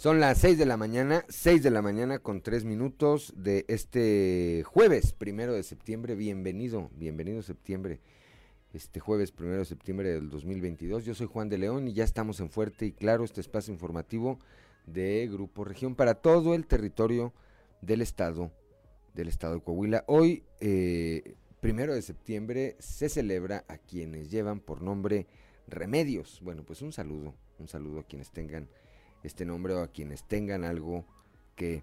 Son las 6 de la mañana, 6 de la mañana con 3 minutos de este jueves, primero de septiembre. Bienvenido, bienvenido septiembre. Este jueves, primero de septiembre del 2022. Yo soy Juan de León y ya estamos en Fuerte y Claro, este espacio informativo de Grupo Región para todo el territorio del estado, del estado de Coahuila. Hoy, eh, primero de septiembre, se celebra a quienes llevan por nombre Remedios. Bueno, pues un saludo, un saludo a quienes tengan este nombre o a quienes tengan algo que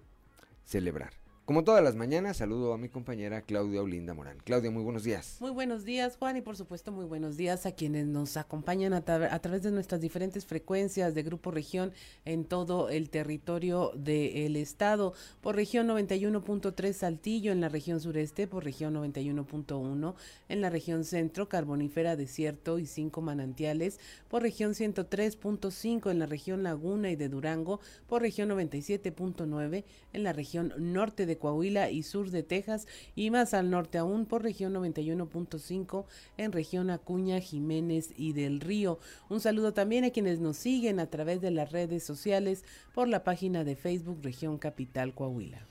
celebrar. Como todas las mañanas, saludo a mi compañera Claudia Olinda Morán. Claudia, muy buenos días. Muy buenos días, Juan, y por supuesto muy buenos días a quienes nos acompañan a, través de nuestras diferentes frecuencias de Grupo Región en todo el territorio del estado. Por región 91.3 Saltillo, en la región sureste, por región 91.1, en la región centro, carbonífera, desierto y cinco manantiales, por región 103.5 en la región Laguna y de Durango, por región 97.9 en la región norte de Coahuila y sur de Texas y más al norte aún por región 91.5 en región Acuña, Jiménez y del Río. Un saludo también a quienes nos siguen a través de las redes sociales por la página de Facebook Región Capital Coahuila.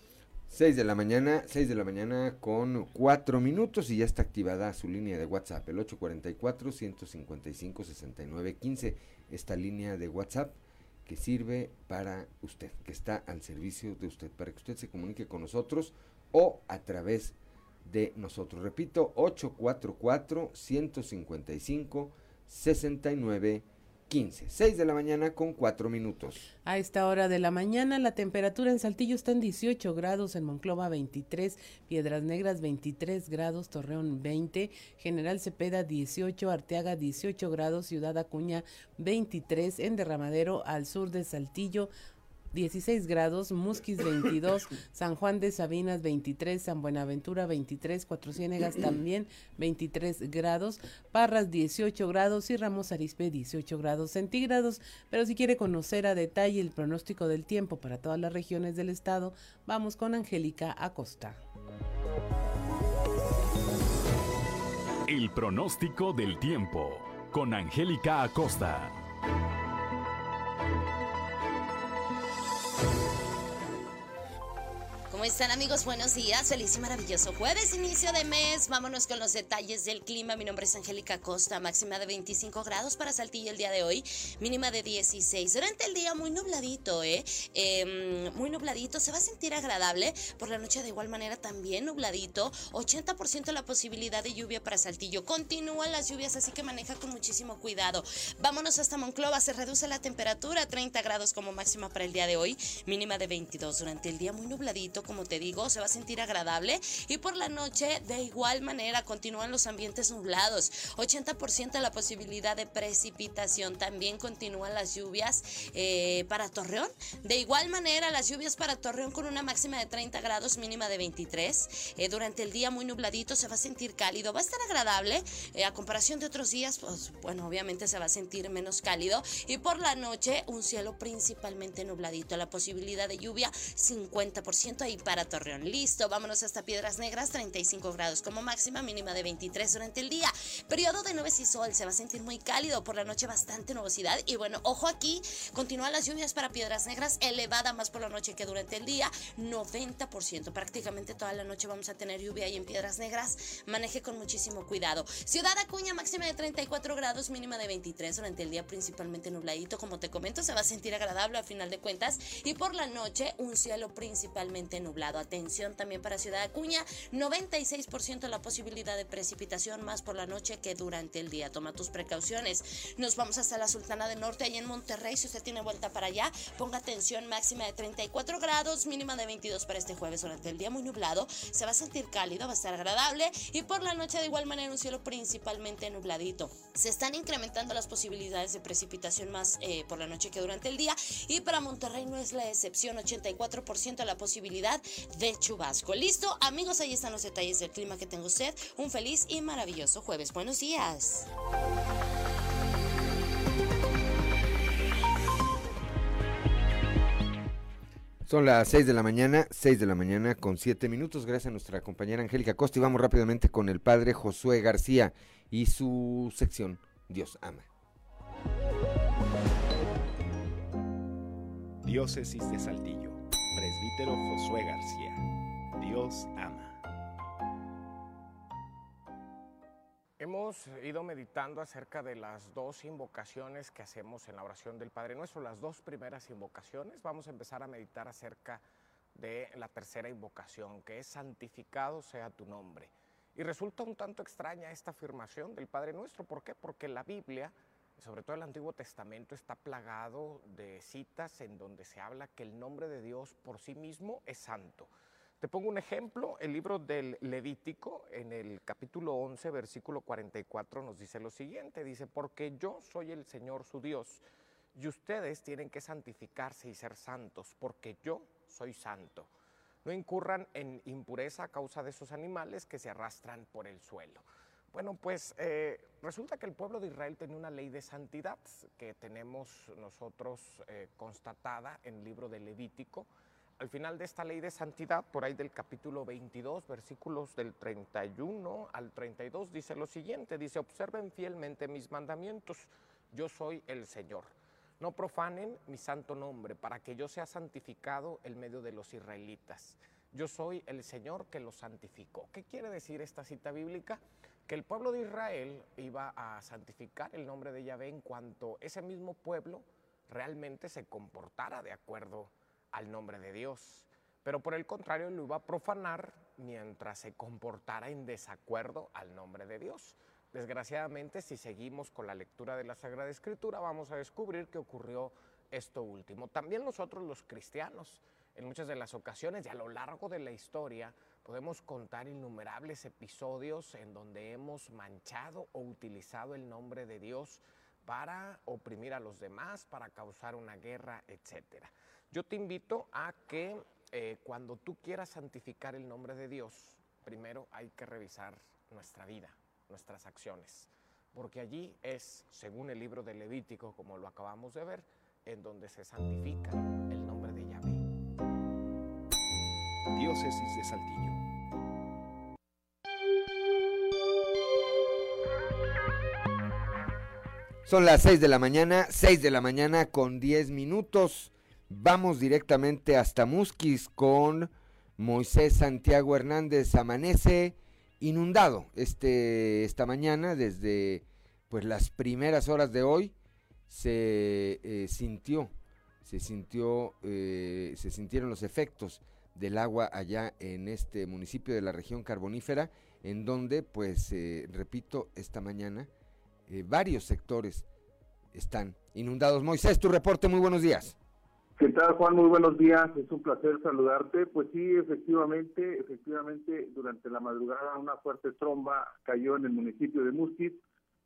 6 de la mañana, 6 de la mañana con 4 minutos y ya está activada su línea de WhatsApp, el 844-155-6915. Esta línea de WhatsApp que sirve para usted, que está al servicio de usted, para que usted se comunique con nosotros o a través de nosotros. Repito, 844-155-6915. 15, 6 de la mañana con 4 minutos. A esta hora de la mañana la temperatura en Saltillo está en 18 grados, en Monclova 23, Piedras Negras 23 grados, Torreón 20, General Cepeda 18, Arteaga 18 grados, Ciudad Acuña 23, en Derramadero al sur de Saltillo 16 grados, Musquis 22, San Juan de Sabinas 23, San Buenaventura 23, Cuatro Ciénegas también 23 grados, Parras 18 grados y Ramos Arispe 18 grados centígrados. Pero si quiere conocer a detalle el pronóstico del tiempo para todas las regiones del estado, vamos con Angélica Acosta. El pronóstico del tiempo con Angélica Acosta. ¿Cómo están amigos? Buenos días, feliz y maravilloso jueves, inicio de mes. Vámonos con los detalles del clima. Mi nombre es Angélica Costa, máxima de 25 grados para Saltillo el día de hoy, mínima de 16. Durante el día muy nubladito, ¿eh? Em, muy nubladito, se va a sentir agradable. Por la noche de igual manera también nubladito. 80% la posibilidad de lluvia para Saltillo. Continúan las lluvias, así que maneja con muchísimo cuidado. Vámonos hasta Monclova, se reduce la temperatura a 30 grados como máxima para el día de hoy, mínima de 22. Durante el día muy nubladito te digo, se va a sentir agradable y por la noche de igual manera continúan los ambientes nublados. 80% la posibilidad de precipitación. También continúan las lluvias eh, para Torreón. De igual manera, las lluvias para Torreón con una máxima de 30 grados, mínima de 23. Eh, durante el día muy nubladito se va a sentir cálido. Va a estar agradable eh, a comparación de otros días. Pues bueno, obviamente se va a sentir menos cálido. Y por la noche un cielo principalmente nubladito. La posibilidad de lluvia 50% ahí para Torreón. Listo, vámonos hasta Piedras Negras, 35 grados como máxima, mínima de 23 durante el día. Periodo de nubes y sol, se va a sentir muy cálido, por la noche bastante nubosidad. Y bueno, ojo aquí, continúan las lluvias para Piedras Negras, elevada más por la noche que durante el día, 90%. Prácticamente toda la noche vamos a tener lluvia ahí en Piedras Negras. Maneje con muchísimo cuidado. Ciudad Acuña, máxima de 34 grados, mínima de 23 durante el día, principalmente nubladito. Como te comento, se va a sentir agradable a final de cuentas. Y por la noche, un cielo principalmente nublado. Atención también para Ciudad Acuña, 96% la posibilidad de precipitación más por la noche que durante el día. Toma tus precauciones. Nos vamos hasta la Sultana del Norte, ahí en Monterrey. Si usted tiene vuelta para allá, ponga atención máxima de 34 grados, mínima de 22 para este jueves. Durante el día muy nublado, se va a sentir cálido, va a estar agradable y por la noche de igual manera un cielo principalmente nubladito. Se están incrementando las posibilidades de precipitación más eh, por la noche que durante el día y para Monterrey no es la excepción, 84% la posibilidad de chubasco. Listo, amigos, ahí están los detalles del clima que tengo usted. Un feliz y maravilloso jueves. Buenos días. Son las 6 de la mañana, 6 de la mañana con 7 minutos. Gracias a nuestra compañera Angélica Costa. Y vamos rápidamente con el padre Josué García y su sección Dios ama. Diócesis de Saltillo. Josué García. Dios ama. Hemos ido meditando acerca de las dos invocaciones que hacemos en la oración del Padre Nuestro, las dos primeras invocaciones. Vamos a empezar a meditar acerca de la tercera invocación, que es santificado sea tu nombre. Y resulta un tanto extraña esta afirmación del Padre Nuestro. ¿Por qué? Porque la Biblia, sobre todo el Antiguo Testamento, está plagado de citas en donde se habla que el nombre de Dios por sí mismo es santo. Te pongo un ejemplo, el libro del Levítico, en el capítulo 11, versículo 44, nos dice lo siguiente, dice, porque yo soy el Señor su Dios, y ustedes tienen que santificarse y ser santos, porque yo soy santo. No incurran en impureza a causa de esos animales que se arrastran por el suelo. Bueno, pues eh, resulta que el pueblo de Israel tenía una ley de santidad que tenemos nosotros eh, constatada en el libro del Levítico, al final de esta ley de santidad, por ahí del capítulo 22, versículos del 31 al 32, dice lo siguiente, dice, observen fielmente mis mandamientos, yo soy el Señor. No profanen mi santo nombre, para que yo sea santificado en medio de los israelitas. Yo soy el Señor que los santificó. ¿Qué quiere decir esta cita bíblica? Que el pueblo de Israel iba a santificar el nombre de Yahvé en cuanto ese mismo pueblo realmente se comportara de acuerdo al nombre de Dios. Pero por el contrario lo iba a profanar mientras se comportara en desacuerdo al nombre de Dios. Desgraciadamente, si seguimos con la lectura de la Sagrada Escritura, vamos a descubrir que ocurrió esto último. También nosotros los cristianos, en muchas de las ocasiones y a lo largo de la historia, podemos contar innumerables episodios en donde hemos manchado o utilizado el nombre de Dios para oprimir a los demás, para causar una guerra, etcétera. Yo te invito a que eh, cuando tú quieras santificar el nombre de Dios, primero hay que revisar nuestra vida, nuestras acciones, porque allí es, según el libro de Levítico, como lo acabamos de ver, en donde se santifica el nombre de Yahvé. Diócesis de Saltillo. Son las 6 de la mañana, 6 de la mañana con 10 minutos. Vamos directamente hasta Musquis con Moisés Santiago Hernández. Amanece inundado este, esta mañana desde pues las primeras horas de hoy se eh, sintió se sintió eh, se sintieron los efectos del agua allá en este municipio de la región carbonífera en donde pues eh, repito esta mañana varios sectores están inundados Moisés tu reporte muy buenos días ¿Qué tal, Juan? Muy buenos días. Es un placer saludarte. Pues sí, efectivamente, efectivamente, durante la madrugada una fuerte tromba cayó en el municipio de Musquis,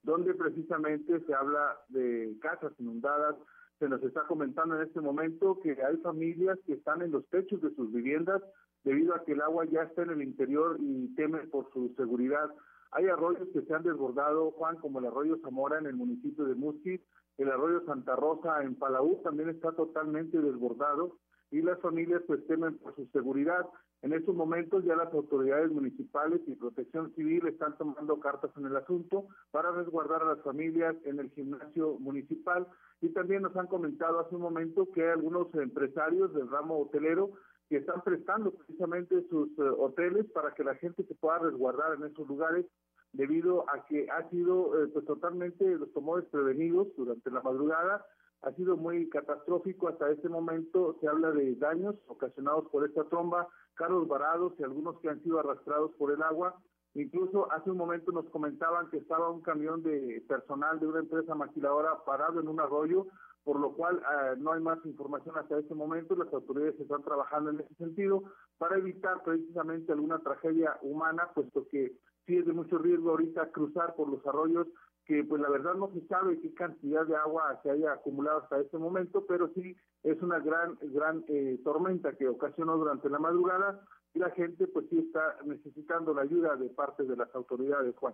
donde precisamente se habla de casas inundadas. Se nos está comentando en este momento que hay familias que están en los techos de sus viviendas debido a que el agua ya está en el interior y temen por su seguridad. Hay arroyos que se han desbordado, Juan, como el arroyo Zamora en el municipio de Musquis, el arroyo Santa Rosa en Palau también está totalmente desbordado y las familias pues temen por su seguridad. En estos momentos ya las autoridades municipales y protección civil están tomando cartas en el asunto para resguardar a las familias en el gimnasio municipal y también nos han comentado hace un momento que algunos empresarios del ramo hotelero que están prestando precisamente sus eh, hoteles para que la gente se pueda resguardar en esos lugares debido a que ha sido eh, pues totalmente, los tomó desprevenidos durante la madrugada, ha sido muy catastrófico hasta este momento, se habla de daños ocasionados por esta tromba, carros varados y algunos que han sido arrastrados por el agua, incluso hace un momento nos comentaban que estaba un camión de personal de una empresa maquiladora parado en un arroyo, por lo cual eh, no hay más información hasta este momento. Las autoridades están trabajando en ese sentido para evitar precisamente alguna tragedia humana, puesto que sí es de mucho riesgo ahorita cruzar por los arroyos que pues la verdad no se sabe qué cantidad de agua se haya acumulado hasta este momento, pero sí es una gran, gran eh, tormenta que ocasionó durante la madrugada y la gente pues sí está necesitando la ayuda de parte de las autoridades, Juan.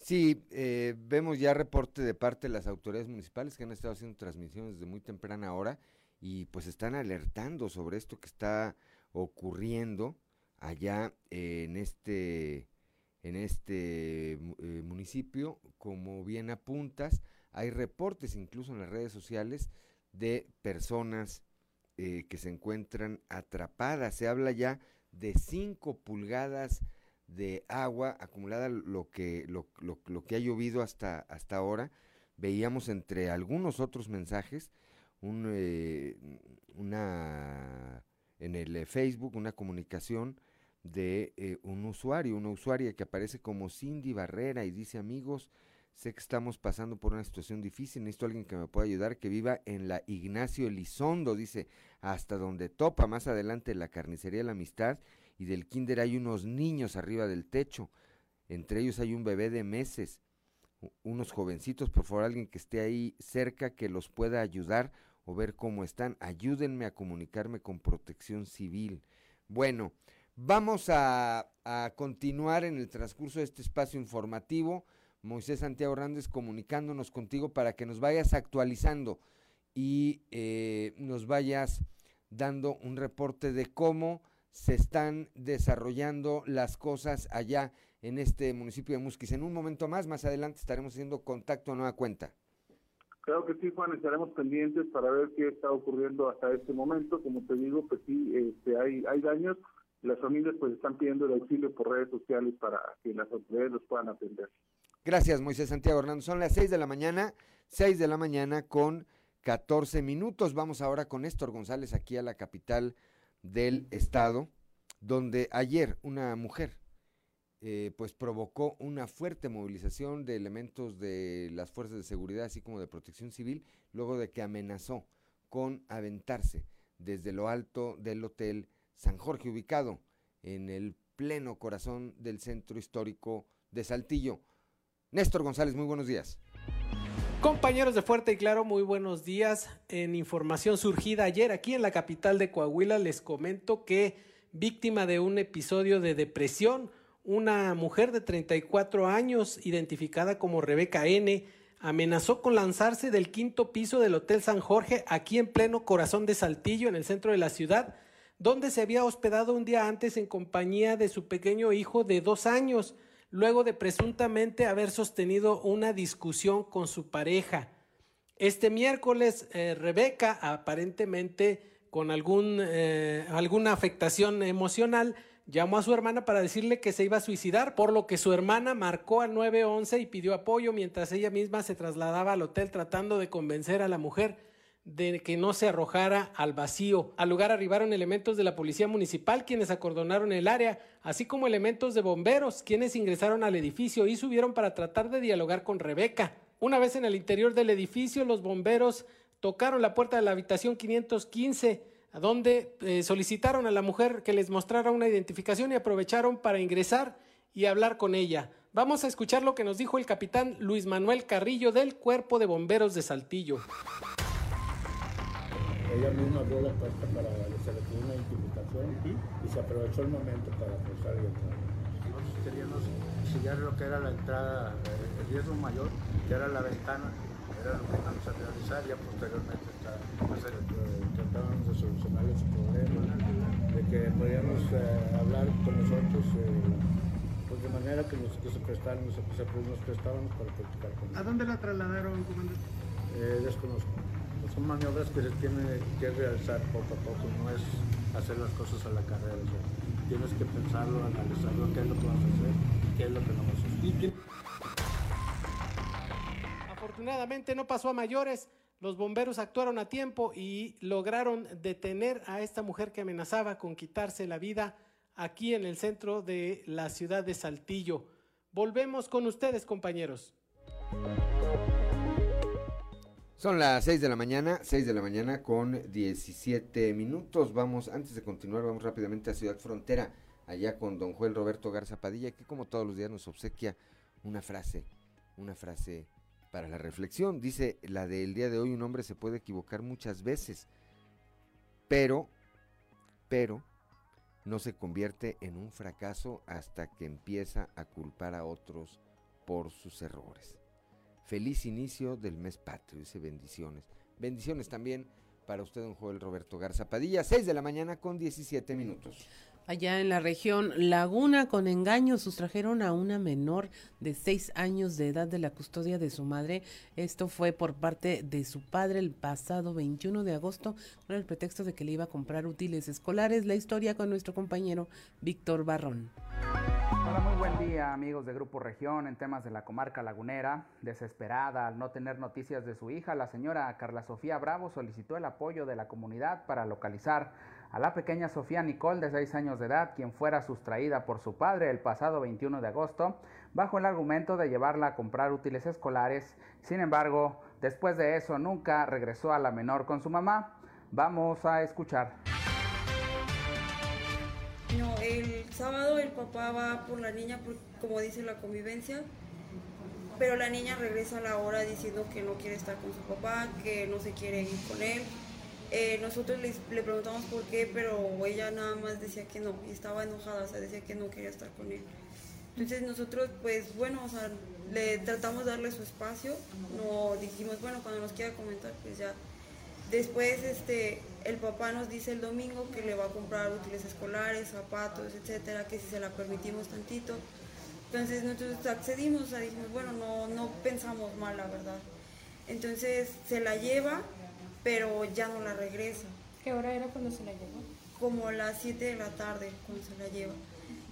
Sí, eh, vemos ya reporte de parte de las autoridades municipales que han estado haciendo transmisiones desde muy temprana hora y pues están alertando sobre esto que está ocurriendo allá en este en este eh, municipio, como bien apuntas, hay reportes incluso en las redes sociales de personas eh, que se encuentran atrapadas. Se habla ya de 5 pulgadas de agua acumulada, lo que, lo, lo, lo que ha llovido hasta, hasta ahora. Veíamos entre algunos otros mensajes un, eh, una en el Facebook una comunicación de eh, un usuario, una usuaria que aparece como Cindy Barrera y dice amigos, sé que estamos pasando por una situación difícil, necesito alguien que me pueda ayudar, que viva en la Ignacio Elizondo, dice, hasta donde topa, más adelante la carnicería de la amistad y del kinder hay unos niños arriba del techo, entre ellos hay un bebé de meses, unos jovencitos, por favor alguien que esté ahí cerca que los pueda ayudar o ver cómo están, ayúdenme a comunicarme con protección civil. Bueno, vamos a, a continuar en el transcurso de este espacio informativo. Moisés Santiago Hernández comunicándonos contigo para que nos vayas actualizando y eh, nos vayas dando un reporte de cómo se están desarrollando las cosas allá en este municipio de Musquis. En un momento más, más adelante estaremos haciendo contacto a nueva cuenta. Creo que sí, Juan, estaremos pendientes para ver qué está ocurriendo hasta este momento. Como te digo, pues sí, este, hay, hay daños. Las familias pues están pidiendo el auxilio por redes sociales para que las autoridades los puedan atender. Gracias, Moisés Santiago Hernández. Son las 6 de la mañana, 6 de la mañana con 14 minutos. Vamos ahora con Néstor González aquí a la capital del estado, donde ayer una mujer eh, pues provocó una fuerte movilización de elementos de las fuerzas de seguridad así como de protección civil luego de que amenazó con aventarse desde lo alto del hotel San Jorge ubicado en el pleno corazón del centro histórico de Saltillo. Néstor González, muy buenos días. Compañeros de Fuerte y Claro, muy buenos días. En información surgida ayer aquí en la capital de Coahuila les comento que víctima de un episodio de depresión, una mujer de 34 años, identificada como Rebeca N., amenazó con lanzarse del quinto piso del Hotel San Jorge, aquí en pleno corazón de Saltillo, en el centro de la ciudad, donde se había hospedado un día antes en compañía de su pequeño hijo de dos años, luego de presuntamente haber sostenido una discusión con su pareja. Este miércoles, eh, Rebeca, aparentemente con algún, eh, alguna afectación emocional, llamó a su hermana para decirle que se iba a suicidar, por lo que su hermana marcó al 911 y pidió apoyo mientras ella misma se trasladaba al hotel tratando de convencer a la mujer de que no se arrojara al vacío. Al lugar arribaron elementos de la policía municipal quienes acordonaron el área, así como elementos de bomberos quienes ingresaron al edificio y subieron para tratar de dialogar con Rebeca. Una vez en el interior del edificio, los bomberos tocaron la puerta de la habitación 515 a donde eh, solicitaron a la mujer que les mostrara una identificación y aprovecharon para ingresar y hablar con ella. Vamos a escuchar lo que nos dijo el capitán Luis Manuel Carrillo del Cuerpo de Bomberos de Saltillo. Ella misma abrió la puerta para se le pidió una identificación y se aprovechó el momento para cruzar y entrar. Nosotros queríamos sellar lo que era la entrada, el riesgo mayor, que era la ventana, era lo que íbamos a realizar, ya posteriormente tratábamos de solucionar ese problema, de que podíamos eh, hablar con nosotros, eh, pues de manera que nos, que se prestaran, nos, se, nos prestábamos para practicar con ¿A dónde la trasladaron, comandante? Eh, desconozco. Son maniobras que se tiene que realizar poco a poco, no es hacer las cosas a la carrera. O sea, tienes que pensarlo, analizarlo, qué es lo que vas a hacer, qué es lo que no vas a. Afortunadamente no pasó a mayores. Los bomberos actuaron a tiempo y lograron detener a esta mujer que amenazaba con quitarse la vida aquí en el centro de la ciudad de Saltillo. Volvemos con ustedes, compañeros. Son las 6 de la mañana, 6 de la mañana con 17 minutos. Vamos, antes de continuar, vamos rápidamente a Ciudad Frontera, allá con don Joel Roberto Garza Padilla, que como todos los días nos obsequia una frase, una frase para la reflexión. Dice, la del día de hoy, un hombre se puede equivocar muchas veces, pero, pero, no se convierte en un fracaso hasta que empieza a culpar a otros por sus errores. Feliz inicio del mes patrio, dice bendiciones. Bendiciones también para usted, don Joel Roberto Garza Padilla, 6 de la mañana con 17 minutos. Allá en la región Laguna, con engaño, sustrajeron a una menor de seis años de edad de la custodia de su madre. Esto fue por parte de su padre el pasado 21 de agosto, con el pretexto de que le iba a comprar útiles escolares. La historia con nuestro compañero Víctor Barrón. Hola, muy buen día amigos de Grupo Región en temas de la comarca lagunera. Desesperada al no tener noticias de su hija, la señora Carla Sofía Bravo solicitó el apoyo de la comunidad para localizar a la pequeña Sofía Nicole de 6 años de edad, quien fuera sustraída por su padre el pasado 21 de agosto, bajo el argumento de llevarla a comprar útiles escolares. Sin embargo, después de eso nunca regresó a la menor con su mamá. Vamos a escuchar. No, el sábado el papá va por la niña, como dice la convivencia, pero la niña regresa a la hora diciendo que no quiere estar con su papá, que no se quiere ir con él eh, nosotros le, preguntamos por qué, pero ella nada más decía que no, y estaba enojada, o sea, decía que no quería estar con él. Entonces nosotros, pues bueno, o sea, le tratamos de darle su espacio, no dijimos, bueno, cuando nos quiera comentar, pues ya. Después, este, el papá nos dice el domingo que le va a comprar útiles escolares, zapatos, etcétera, que si se la permitimos tantito. Entonces nosotros accedimos, o sea, dijimos, bueno, no, no pensamos mal, la verdad. Entonces se la lleva pero ya no la regresa. ¿Qué hora era cuando se la llevó? Como las 7 de la tarde cuando se la lleva.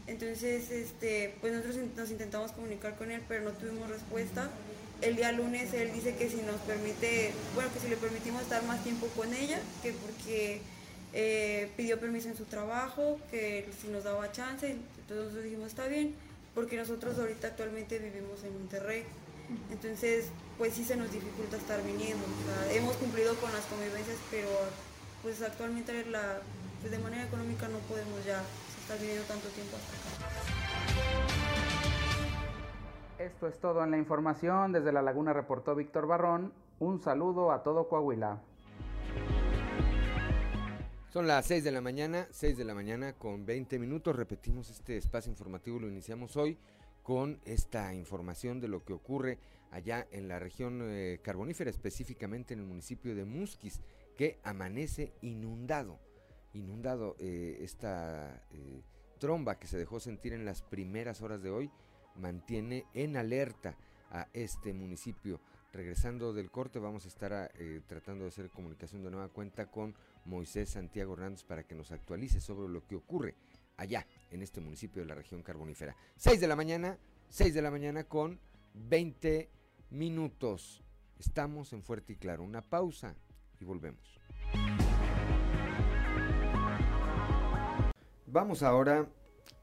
Entonces, este, pues nosotros nos intentamos comunicar con él, pero no tuvimos respuesta. El día lunes él dice que si nos permite, bueno, que si le permitimos estar más tiempo con ella, que porque eh, pidió permiso en su trabajo, que si nos daba chance, entonces nosotros dijimos está bien, porque nosotros ahorita actualmente vivimos en Monterrey. Entonces, pues sí se nos dificulta estar viniendo. hemos cumplido con las convivencias, pero pues actualmente la, pues, de manera económica no podemos ya estar viviendo tanto tiempo hasta acá. Esto es todo en la información. Desde La Laguna reportó Víctor Barrón. Un saludo a todo Coahuila. Son las 6 de la mañana, 6 de la mañana con 20 minutos. Repetimos este espacio informativo, lo iniciamos hoy con esta información de lo que ocurre allá en la región eh, carbonífera, específicamente en el municipio de Musquis, que amanece inundado, inundado eh, esta eh, tromba que se dejó sentir en las primeras horas de hoy, mantiene en alerta a este municipio. Regresando del corte, vamos a estar tratando de hacer comunicación de nueva cuenta con Moisés Santiago Hernández para que nos actualice sobre lo que ocurre allá en este municipio de la región carbonífera. 6 de la mañana, 6 de la mañana con 20 minutos. Estamos en Fuerte y Claro. Una pausa y volvemos. Vamos ahora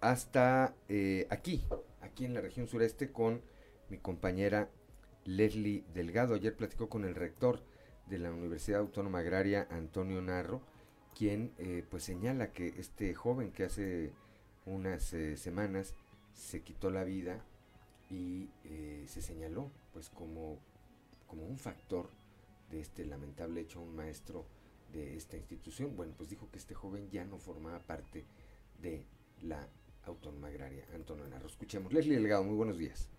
hasta eh, aquí, aquí en la región sureste con mi compañera Leslie Delgado. Ayer platicó con el rector de la Universidad Autónoma Agraria, Antonio Narro, quien eh, pues señala que este joven que hace unas eh, semanas se quitó la vida y eh, se señaló pues como, como un factor de este lamentable hecho un maestro de esta institución. Bueno, pues dijo que este joven ya no formaba parte de la Autónoma Agraria. Antonio Narro, escuchemos. Leslie Delgado, muy buenos días.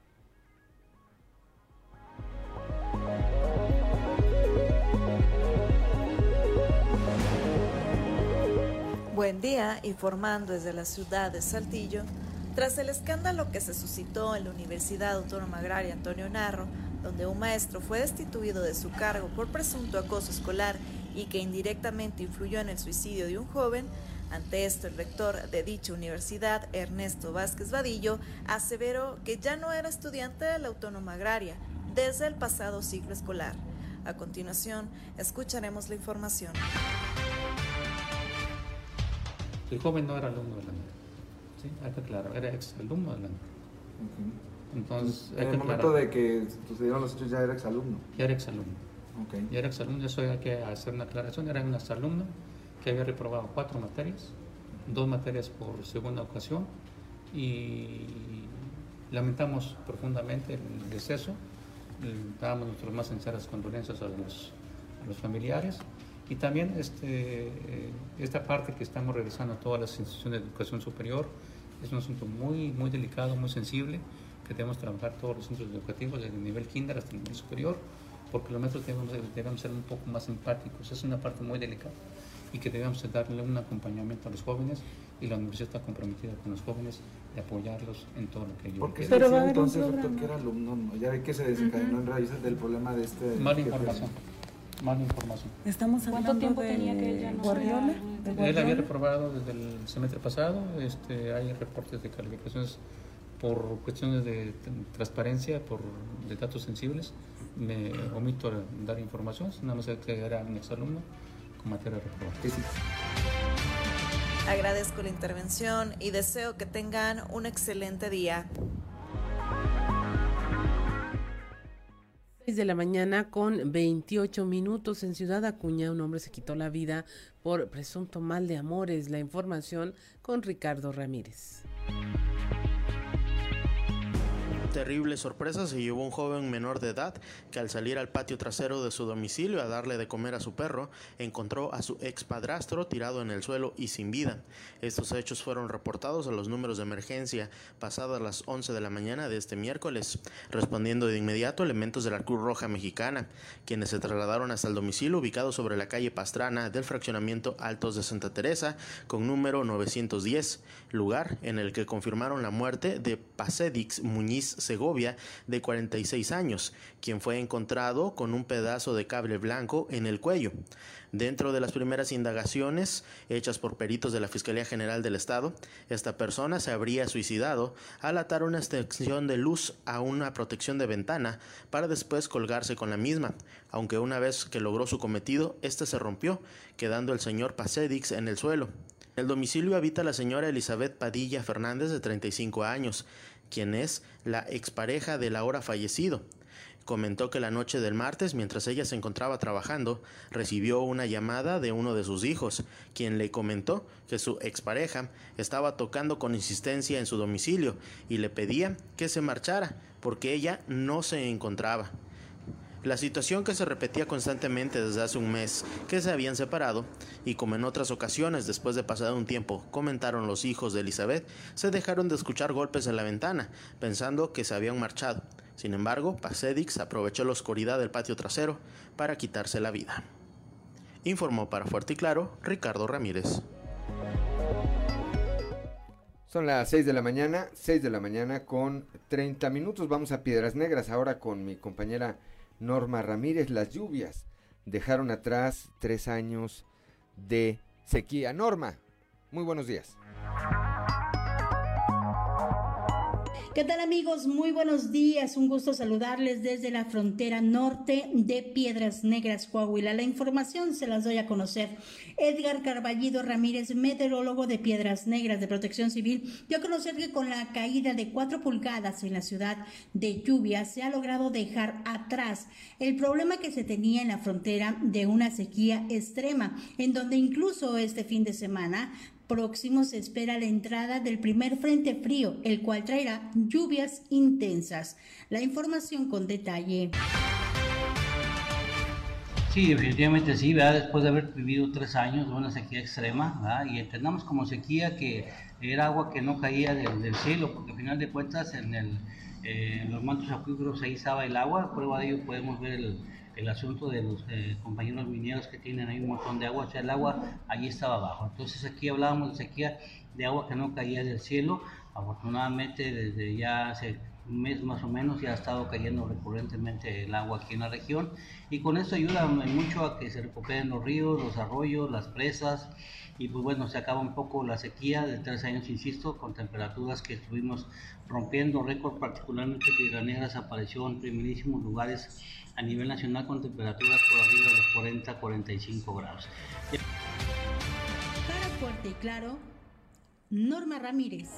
Buen día, informando desde la ciudad de Saltillo. Tras el escándalo que se suscitó en la Universidad Autónoma Agraria Antonio Narro, donde un maestro fue destituido de su cargo por presunto acoso escolar y que indirectamente influyó en el suicidio de un joven, ante esto el rector de dicha universidad, Ernesto Vázquez Vadillo, aseveró que ya no era estudiante de la Autónoma Agraria desde el pasado ciclo escolar. A continuación, escucharemos la información. El joven no era alumno de la NEC. ¿sí? Hay que aclarar, era ex alumno de la NEC. Entonces, en el momento de que sucedieron los hechos ya era exalumno. Ya era exalumno. Okay. Ya era exalumno, eso hay que hacer una aclaración. Era un exalumno que había reprobado cuatro materias, dos materias por segunda ocasión y lamentamos profundamente el deceso. Damos nuestras más sinceras condolencias a los, a los familiares y también este, esta parte que estamos realizando a todas las instituciones de educación superior es un asunto muy, muy delicado, muy sensible, que debemos trabajar todos los centros educativos desde el nivel kinder hasta el nivel superior, porque los maestros debemos, debemos ser un poco más empáticos, es una parte muy delicada y que debemos darle un acompañamiento a los jóvenes y la universidad está comprometida con los jóvenes de apoyarlos en todo lo que ellos Porque se decía entonces, doctor, que era alumno, ¿no? ya ve que se desencadenó en raíces del problema de este... Mala información, mala información. Estamos ¿Cuánto tiempo tenía que ella no Guardiola? Él había reprobado desde el semestre pasado, este, hay reportes de calificaciones por cuestiones de transparencia, por de datos sensibles, me omito dar información, nada más que era un exalumno con materia reprobada. Agradezco la intervención y deseo que tengan un excelente día. 6 de la mañana con 28 minutos en Ciudad Acuña, un hombre se quitó la vida por presunto mal de amores. La información con Ricardo Ramírez. Terrible sorpresa se llevó un joven menor de edad que al salir al patio trasero de su domicilio a darle de comer a su perro, encontró a su ex padrastro tirado en el suelo y sin vida. Estos hechos fueron reportados a los números de emergencia pasadas las 11 de la mañana de este miércoles, respondiendo de inmediato elementos de la Cruz Roja Mexicana, quienes se trasladaron hasta el domicilio ubicado sobre la calle Pastrana del fraccionamiento Altos de Santa Teresa con número 910, lugar en el que confirmaron la muerte de Pacedix Muñiz Segovia, de 46 años, quien fue encontrado con un pedazo de cable blanco en el cuello. Dentro de las primeras indagaciones hechas por peritos de la Fiscalía General del Estado, esta persona se habría suicidado al atar una extensión de luz a una protección de ventana para después colgarse con la misma, aunque una vez que logró su cometido, este se rompió, quedando el señor Pacedix en el suelo. El domicilio habita la señora Elizabeth Padilla Fernández de 35 años, quien es la expareja del ahora fallecido. Comentó que la noche del martes, mientras ella se encontraba trabajando, recibió una llamada de uno de sus hijos, quien le comentó que su expareja estaba tocando con insistencia en su domicilio y le pedía que se marchara porque ella no se encontraba. La situación que se repetía constantemente desde hace un mes que se habían separado y como en otras ocasiones después de pasado un tiempo comentaron los hijos de Elizabeth, se dejaron de escuchar golpes en la ventana pensando que se habían marchado. Sin embargo, Pacedix aprovechó la oscuridad del patio trasero para quitarse la vida. Informó para Fuerte y Claro Ricardo Ramírez. Son las 6 de la mañana, 6 de la mañana con 30 minutos. Vamos a Piedras Negras ahora con mi compañera Norma Ramírez, las lluvias dejaron atrás tres años de sequía. Norma, muy buenos días. ¿Qué tal amigos? Muy buenos días. Un gusto saludarles desde la frontera norte de Piedras Negras, Coahuila. La información se las doy a conocer. Edgar Carballido Ramírez, meteorólogo de Piedras Negras de Protección Civil, dio a conocer que con la caída de cuatro pulgadas en la ciudad de lluvia se ha logrado dejar atrás el problema que se tenía en la frontera de una sequía extrema, en donde incluso este fin de semana próximo se espera la entrada del primer frente frío, el cual traerá lluvias intensas. La información con detalle. Sí, definitivamente sí, ¿verdad? después de haber vivido tres años de una sequía extrema, y entendamos como sequía que era agua que no caía del, cielo, porque al final de cuentas en, eh, los mantos acuíferos ahí estaba el agua, prueba de ello podemos ver el, el asunto de los eh, compañeros mineros que tienen ahí un montón de agua, o sea, el agua allí estaba abajo. Entonces aquí hablábamos de sequía de agua que no caía del cielo. Afortunadamente desde ya hace un mes más o menos ya ha estado cayendo recurrentemente el agua aquí en la región y con eso ayuda mucho a que se recuperen los ríos, los arroyos, las presas y pues bueno, se acaba un poco la sequía de tres años, insisto, con temperaturas que estuvimos rompiendo récord, particularmente Piedra Negras apareció en primerísimos lugares a nivel nacional con temperaturas por arriba de los 40 45 grados. Para Fuerte y Claro, Norma Ramírez.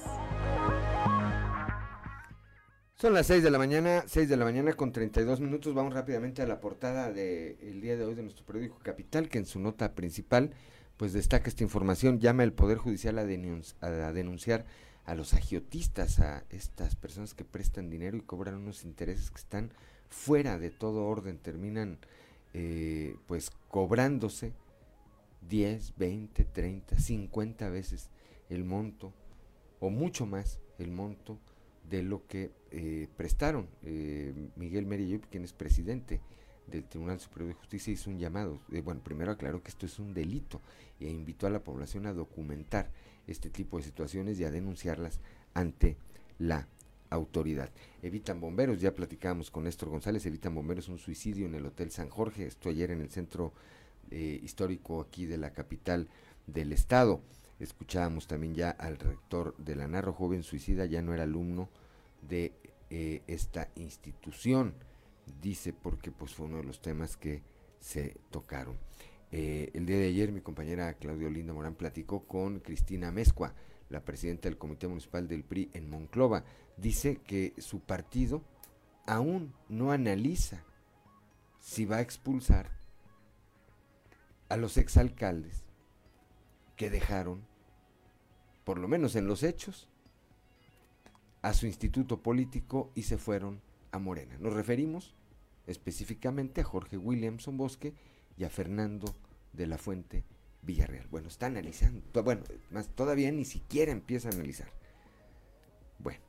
Son las 6 de la mañana, 6 de la mañana con 32 minutos. Vamos rápidamente a la portada del día de hoy de nuestro periódico Capital, que en su nota principal pues destaca esta información, llama el Poder Judicial a, a denunciar a los agiotistas, a estas personas que prestan dinero y cobran unos intereses que están fuera de todo orden, terminan eh, pues cobrándose 10, 20, 30, 50 veces el monto o mucho más el monto de lo que eh, prestaron. Eh, Miguel Meriyup, quien es presidente del Tribunal Superior de Justicia, hizo un llamado. bueno, primero aclaró que esto es un delito e invitó a la población a documentar este tipo de situaciones y a denunciarlas ante la autoridad. Evitan bomberos, ya platicábamos con Néstor González, evitan bomberos un suicidio en el Hotel San Jorge, esto ayer en el centro eh, histórico aquí de la capital del estado. Escuchábamos también ya al rector de la Narro, joven suicida, ya no era alumno de eh, esta institución, dice porque pues fue uno de los temas que se tocaron. Eh, el día de ayer mi compañera Claudio Linda Morán platicó con Cristina Mezcua, la presidenta del Comité Municipal del PRI en Monclova. Dice que su partido aún no analiza si va a expulsar a los exalcaldes que dejaron, por lo menos en los hechos, a su instituto político y se fueron a Morena. Nos referimos específicamente a Jorge Williamson Bosque y a Fernando de la Fuente Villarreal. Bueno, está analizando, bueno, más todavía ni siquiera empieza a analizar. Bueno,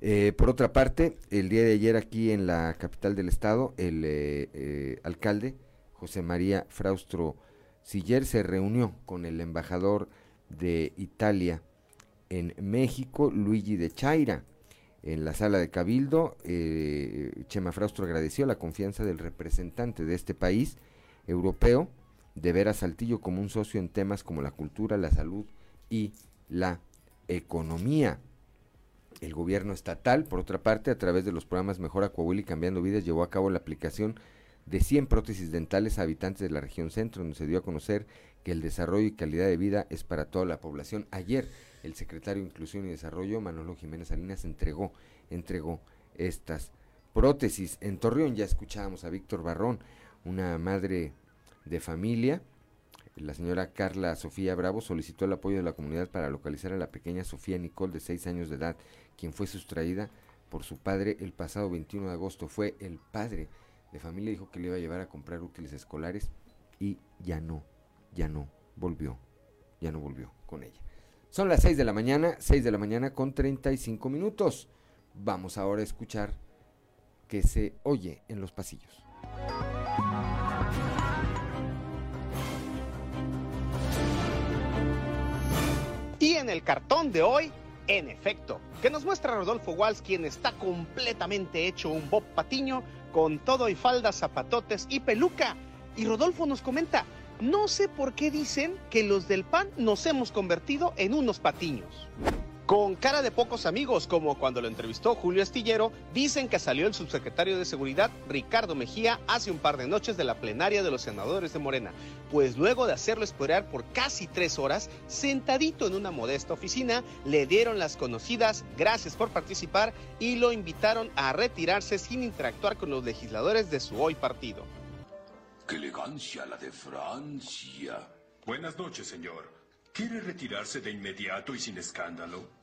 eh, por otra parte, el día de ayer aquí en la capital del estado, el eh, eh, alcalde José María Fraustro Siller se reunió con el embajador de Italia en México, Luigi de Chaira. En la sala de Cabildo, Chema Fraustro agradeció la confianza del representante de este país europeo de ver a Saltillo como un socio en temas como la cultura, la salud y la economía. El gobierno estatal, por otra parte, a través de los programas Mejora Coahuila y Cambiando Vidas, llevó a cabo la aplicación de 100 prótesis dentales a habitantes de la región centro, donde se dio a conocer que el desarrollo y calidad de vida es para toda la población. Ayer, el secretario de Inclusión y Desarrollo, Manolo Jiménez Salinas, entregó, entregó estas prótesis. En Torreón ya escuchábamos a Víctor Barrón, una madre de familia. La señora Carla Sofía Bravo solicitó el apoyo de la comunidad para localizar a la pequeña Sofía Nicole de 6 años de edad, quien fue sustraída por su padre el pasado 21 de agosto. Fue el padre de familia, dijo que le iba a llevar a comprar útiles escolares y ya no, ya no volvió, ya no volvió con ella. Son las 6 de la mañana, 6 de la mañana con 35 minutos. Vamos ahora a escuchar que se oye en los pasillos. Y en el cartón de hoy, en efecto, que nos muestra Rodolfo Walsh, quien está completamente hecho un Bob Patiño, con todo y faldas, zapatotes y peluca. Y Rodolfo nos comenta, no sé por qué dicen que los del PAN nos hemos convertido en unos patiños. Con cara de pocos amigos, como cuando lo entrevistó Julio Astillero, dicen que salió el subsecretario de Seguridad, Ricardo Mejía, hace un par de noches de la plenaria de los senadores de Morena, pues luego de hacerlo esperar por casi tres horas, sentadito en una modesta oficina, le dieron las conocidas gracias por participar y lo invitaron a retirarse sin interactuar con los legisladores de su hoy partido. ¡Qué elegancia la de Francia! Buenas noches, señor. ¿Quiere retirarse de inmediato y sin escándalo?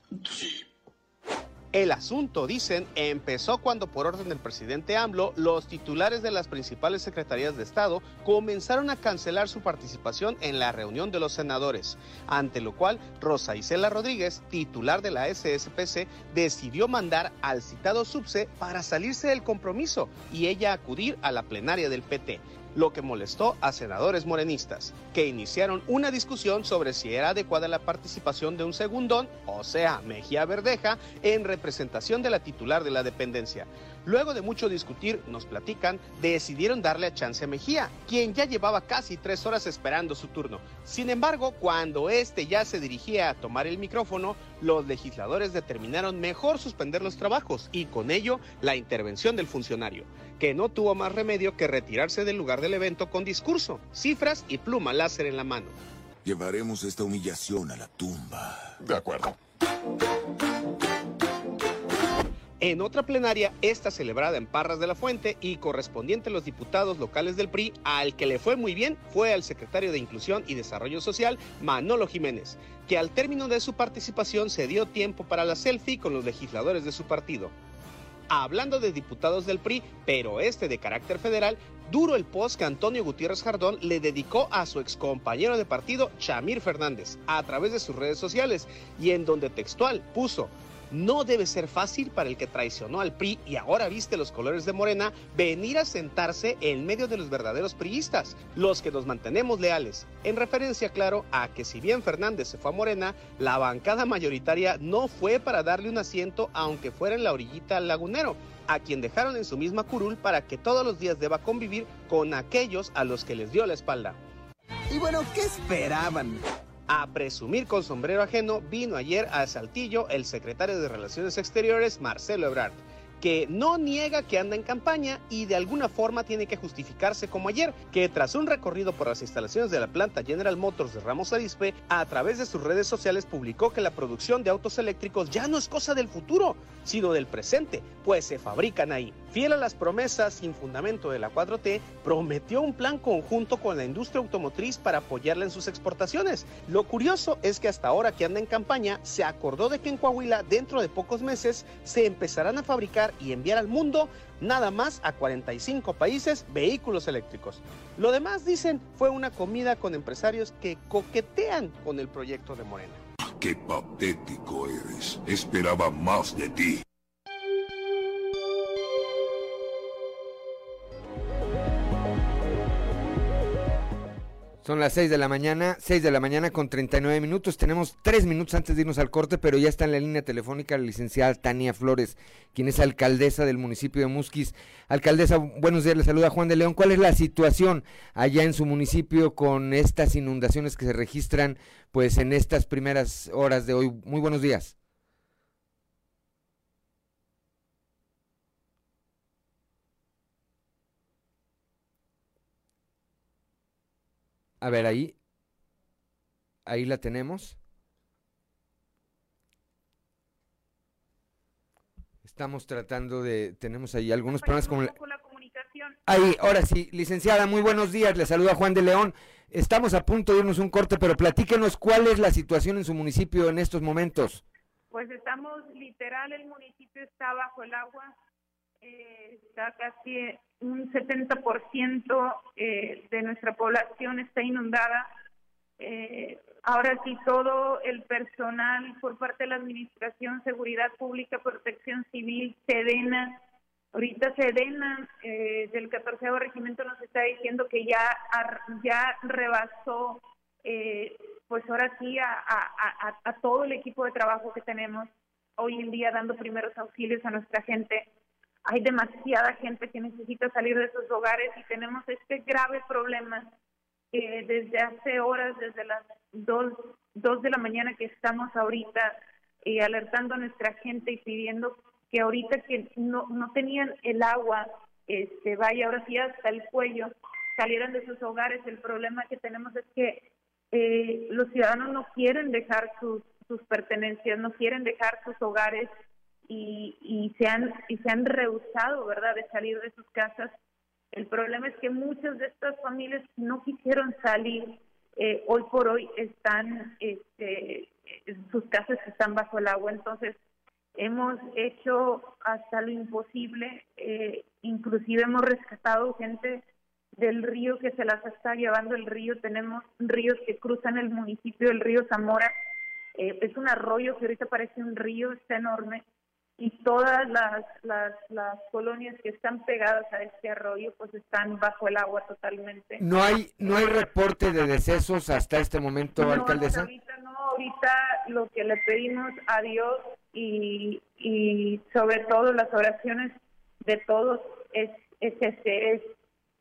El asunto, dicen, empezó cuando por orden del presidente AMLO, los titulares de las principales secretarías de Estado comenzaron a cancelar su participación en la reunión de los senadores, ante lo cual Rosa Isela Rodríguez, titular de la SSPC, decidió mandar al citado subse para salirse del compromiso y ella acudir a la plenaria del PT lo que molestó a senadores morenistas, que iniciaron una discusión sobre si era adecuada la participación de un segundón, o sea, Mejía Verdeja, en representación de la titular de la dependencia. Luego de mucho discutir, nos platican, decidieron darle a chance a Mejía, quien ya llevaba casi tres horas esperando su turno. Sin embargo, cuando este ya se dirigía a tomar el micrófono, los legisladores determinaron mejor suspender los trabajos y con ello la intervención del funcionario, que no tuvo más remedio que retirarse del lugar del evento con discurso, cifras y pluma láser en la mano. Llevaremos esta humillación a la tumba. De acuerdo. En otra plenaria, esta celebrada en Parras de la Fuente y correspondiente a los diputados locales del PRI, al que le fue muy bien fue al secretario de Inclusión y Desarrollo Social, Manolo Jiménez, que al término de su participación se dio tiempo para la selfie con los legisladores de su partido. Hablando de diputados del PRI, pero este de carácter federal, duro el post que Antonio Gutiérrez Jardón le dedicó a su excompañero de partido, Chamir Fernández, a través de sus redes sociales, y en donde textual puso, No debe ser fácil para el que traicionó al PRI y ahora viste los colores de Morena venir a sentarse en medio de los verdaderos priistas, los que nos mantenemos leales. En referencia, claro, a que si bien Fernández se fue a Morena, la bancada mayoritaria no fue para darle un asiento aunque fuera en la orillita al lagunero a quien dejaron en su misma curul para que todos los días deba convivir con aquellos a los que les dio la espalda. Y bueno, ¿qué esperaban? A presumir con sombrero ajeno vino ayer a Saltillo el secretario de Relaciones Exteriores, Marcelo Ebrard que no niega que anda en campaña y de alguna forma tiene que justificarse como ayer, que tras un recorrido por las instalaciones de la planta General Motors de Ramos Arizpe, a través de sus redes sociales publicó que la producción de autos eléctricos ya no es cosa del futuro, sino del presente, pues se fabrican ahí. Fiel a las promesas sin fundamento de la 4T, prometió un plan conjunto con la industria automotriz para apoyarla en sus exportaciones. Lo curioso es que hasta ahora que anda en campaña, se acordó de que en Coahuila, dentro de pocos meses, se empezarán a fabricar y enviar al mundo nada más a 45 países vehículos eléctricos. Lo demás, dicen, fue una comida con empresarios que coquetean con el proyecto de Morena. ¡Qué patético eres! Esperaba más de ti. Son las 6 de la mañana, 6 de la mañana con 39 minutos. Tenemos 3 minutos antes de irnos al corte, pero ya está en la línea telefónica la licenciada Tania Flores, quien es alcaldesa del municipio de Musquis. Alcaldesa, buenos días, le saluda Juan de León. ¿Cuál es la situación allá en su municipio con estas inundaciones que se registran pues en estas primeras horas de hoy? Muy buenos días. A ver, ahí. Ahí la tenemos. Estamos tratando de, tenemos ahí algunos problemas con la, comunicación. Ahí, ahora sí, licenciada, muy buenos días, le saluda Juan de León. Estamos a punto de irnos un corte, pero platíquenos cuál es la situación en su municipio en estos momentos. Pues estamos, literal, el municipio está bajo el agua, eh, está casi un 70% eh, de nuestra población está inundada. Eh, ahora sí, todo el personal por parte de la Administración, Seguridad Pública, Protección Civil, Sedena, ahorita Sedena eh, del 14 Regimiento nos está diciendo que ya, ya rebasó, eh, pues ahora sí, a, todo el equipo de trabajo que tenemos hoy en día dando primeros auxilios a nuestra gente hay demasiada gente que necesita salir de sus hogares y tenemos este grave problema que desde hace horas, desde las 2, dos de la mañana que estamos ahorita eh, alertando a nuestra gente y pidiendo que ahorita que no, no tenían el agua, este, vaya ahora sí hasta el cuello, salieran de sus hogares. El problema que tenemos es que eh, los ciudadanos no quieren dejar sus, sus pertenencias, no quieren dejar sus hogares y, y, se han, y se han rehusado, ¿verdad?, de salir de sus casas. El problema es que muchas de estas familias no quisieron salir, eh, hoy por hoy están, este, sus casas están bajo el agua, entonces hemos hecho hasta lo imposible, eh, inclusive hemos rescatado gente del río que se las está llevando el río, tenemos ríos que cruzan el municipio del río Zamora, eh, es un arroyo que ahorita parece un río, está enorme, y todas las, las, las, colonias que están pegadas a este arroyo pues están bajo el agua totalmente. ¿No hay no hay reporte de decesos hasta este momento, alcaldesa? Ahorita no, ahorita lo que le pedimos a Dios y, y sobre todo las oraciones de todos es, es este, es,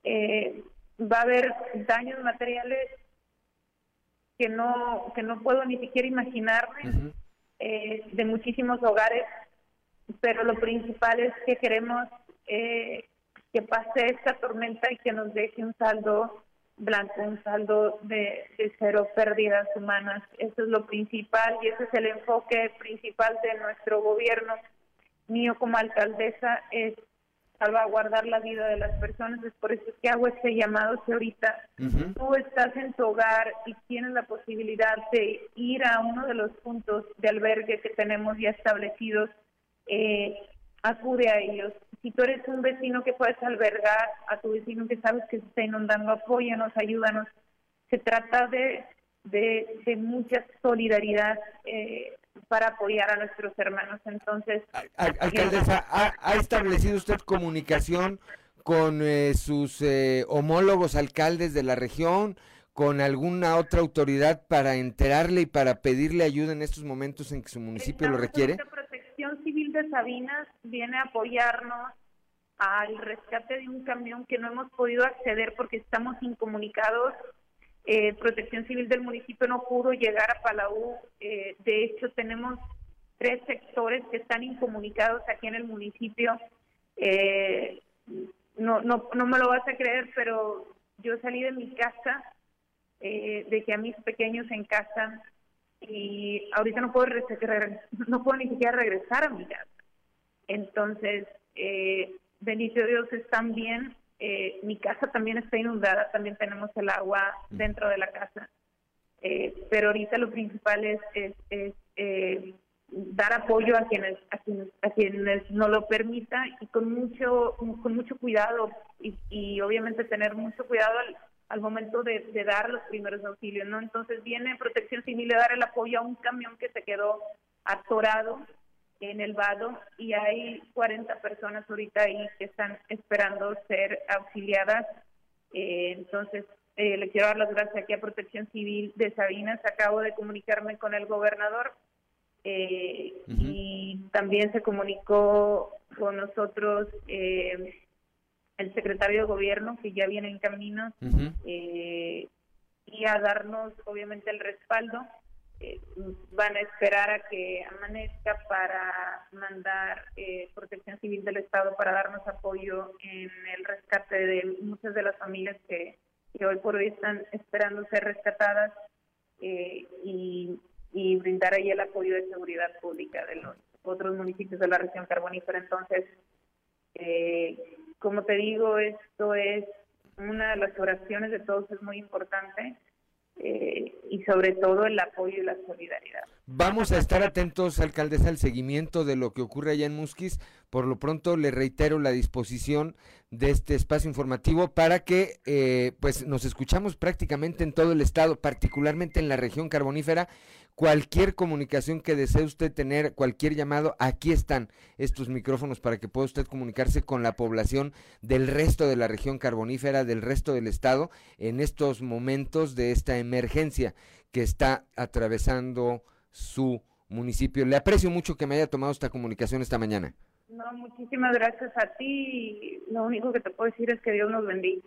eh, va a haber daños materiales que no, que no puedo ni siquiera imaginarme eh, de muchísimos hogares pero lo principal es que queremos eh, que pase esta tormenta y que nos deje un saldo blanco, un saldo de, cero pérdidas humanas. Eso es lo principal y ese es el enfoque principal de nuestro gobierno. Mío como alcaldesa es salvaguardar la vida de las personas. Es por eso que hago este llamado. Si ahorita tú estás en tu hogar y tienes la posibilidad de ir a uno de los puntos de albergue que tenemos ya establecidos, eh, acude a ellos. Si tú eres un vecino que puedes albergar a tu vecino que sabes que se está inundando, apóyanos, ayúdanos. Se trata de, de, mucha solidaridad. Eh, para apoyar a nuestros hermanos. Entonces, alcaldesa, ¿ha, establecido usted comunicación con eh, sus eh, homólogos alcaldes de la región, con alguna otra autoridad para enterarle y para pedirle ayuda en estos momentos en que su municipio lo requiere? Protección Civil de Sabinas viene a apoyarnos al rescate de un camión que no hemos podido acceder porque estamos incomunicados. Eh, Protección Civil del municipio no pudo llegar a Palau. Eh, de hecho, tenemos tres sectores que están incomunicados aquí en el municipio. Eh, no, no, no me lo vas a creer, pero yo salí de mi casa, eh, dejé a mis pequeños en casa y ahorita no puedo, no puedo ni siquiera regresar a mi casa. Entonces, eh, bendito Dios, están bien. Eh, mi casa también está inundada, también tenemos el agua dentro de la casa. Eh, pero ahorita lo principal es, es, eh, dar apoyo a quienes, a quienes a quienes no lo permita y con mucho con mucho cuidado y, obviamente tener mucho cuidado al, momento de, de, dar los primeros auxilios no entonces viene Protección Civil a dar el apoyo a un camión que se quedó atorado en el vado y hay 40 personas ahorita ahí que están esperando ser auxiliadas. Eh, entonces, eh, le quiero dar las gracias aquí a Protección Civil de Sabinas. Acabo de comunicarme con el gobernador eh, y también se comunicó con nosotros el secretario de gobierno que ya viene en camino y a darnos obviamente el respaldo eh, van a esperar a que amanezca para mandar eh, Protección Civil del Estado para darnos apoyo en el rescate de muchas de las familias que, hoy por hoy están esperando ser rescatadas eh, y, y, brindar ahí el apoyo de seguridad pública de los otros municipios de la región carbonífera. Entonces, como te digo, esto es una de las oraciones de todos, es muy importante eh, y sobre todo el apoyo y la solidaridad. Vamos a estar atentos, alcaldesa, al seguimiento de lo que ocurre allá en Musquis. Por lo pronto le reitero la disposición de este espacio informativo para que eh, pues nos escuchamos prácticamente en todo el estado, particularmente en la región carbonífera Cualquier comunicación que desee usted tener, cualquier llamado, aquí están estos micrófonos para que pueda usted comunicarse con la población del resto de la región carbonífera, del resto del estado, en estos momentos de esta emergencia que está atravesando su municipio. Le aprecio mucho que me haya tomado esta comunicación esta mañana. No, muchísimas gracias a ti. Lo único que te puedo decir es que Dios nos bendiga.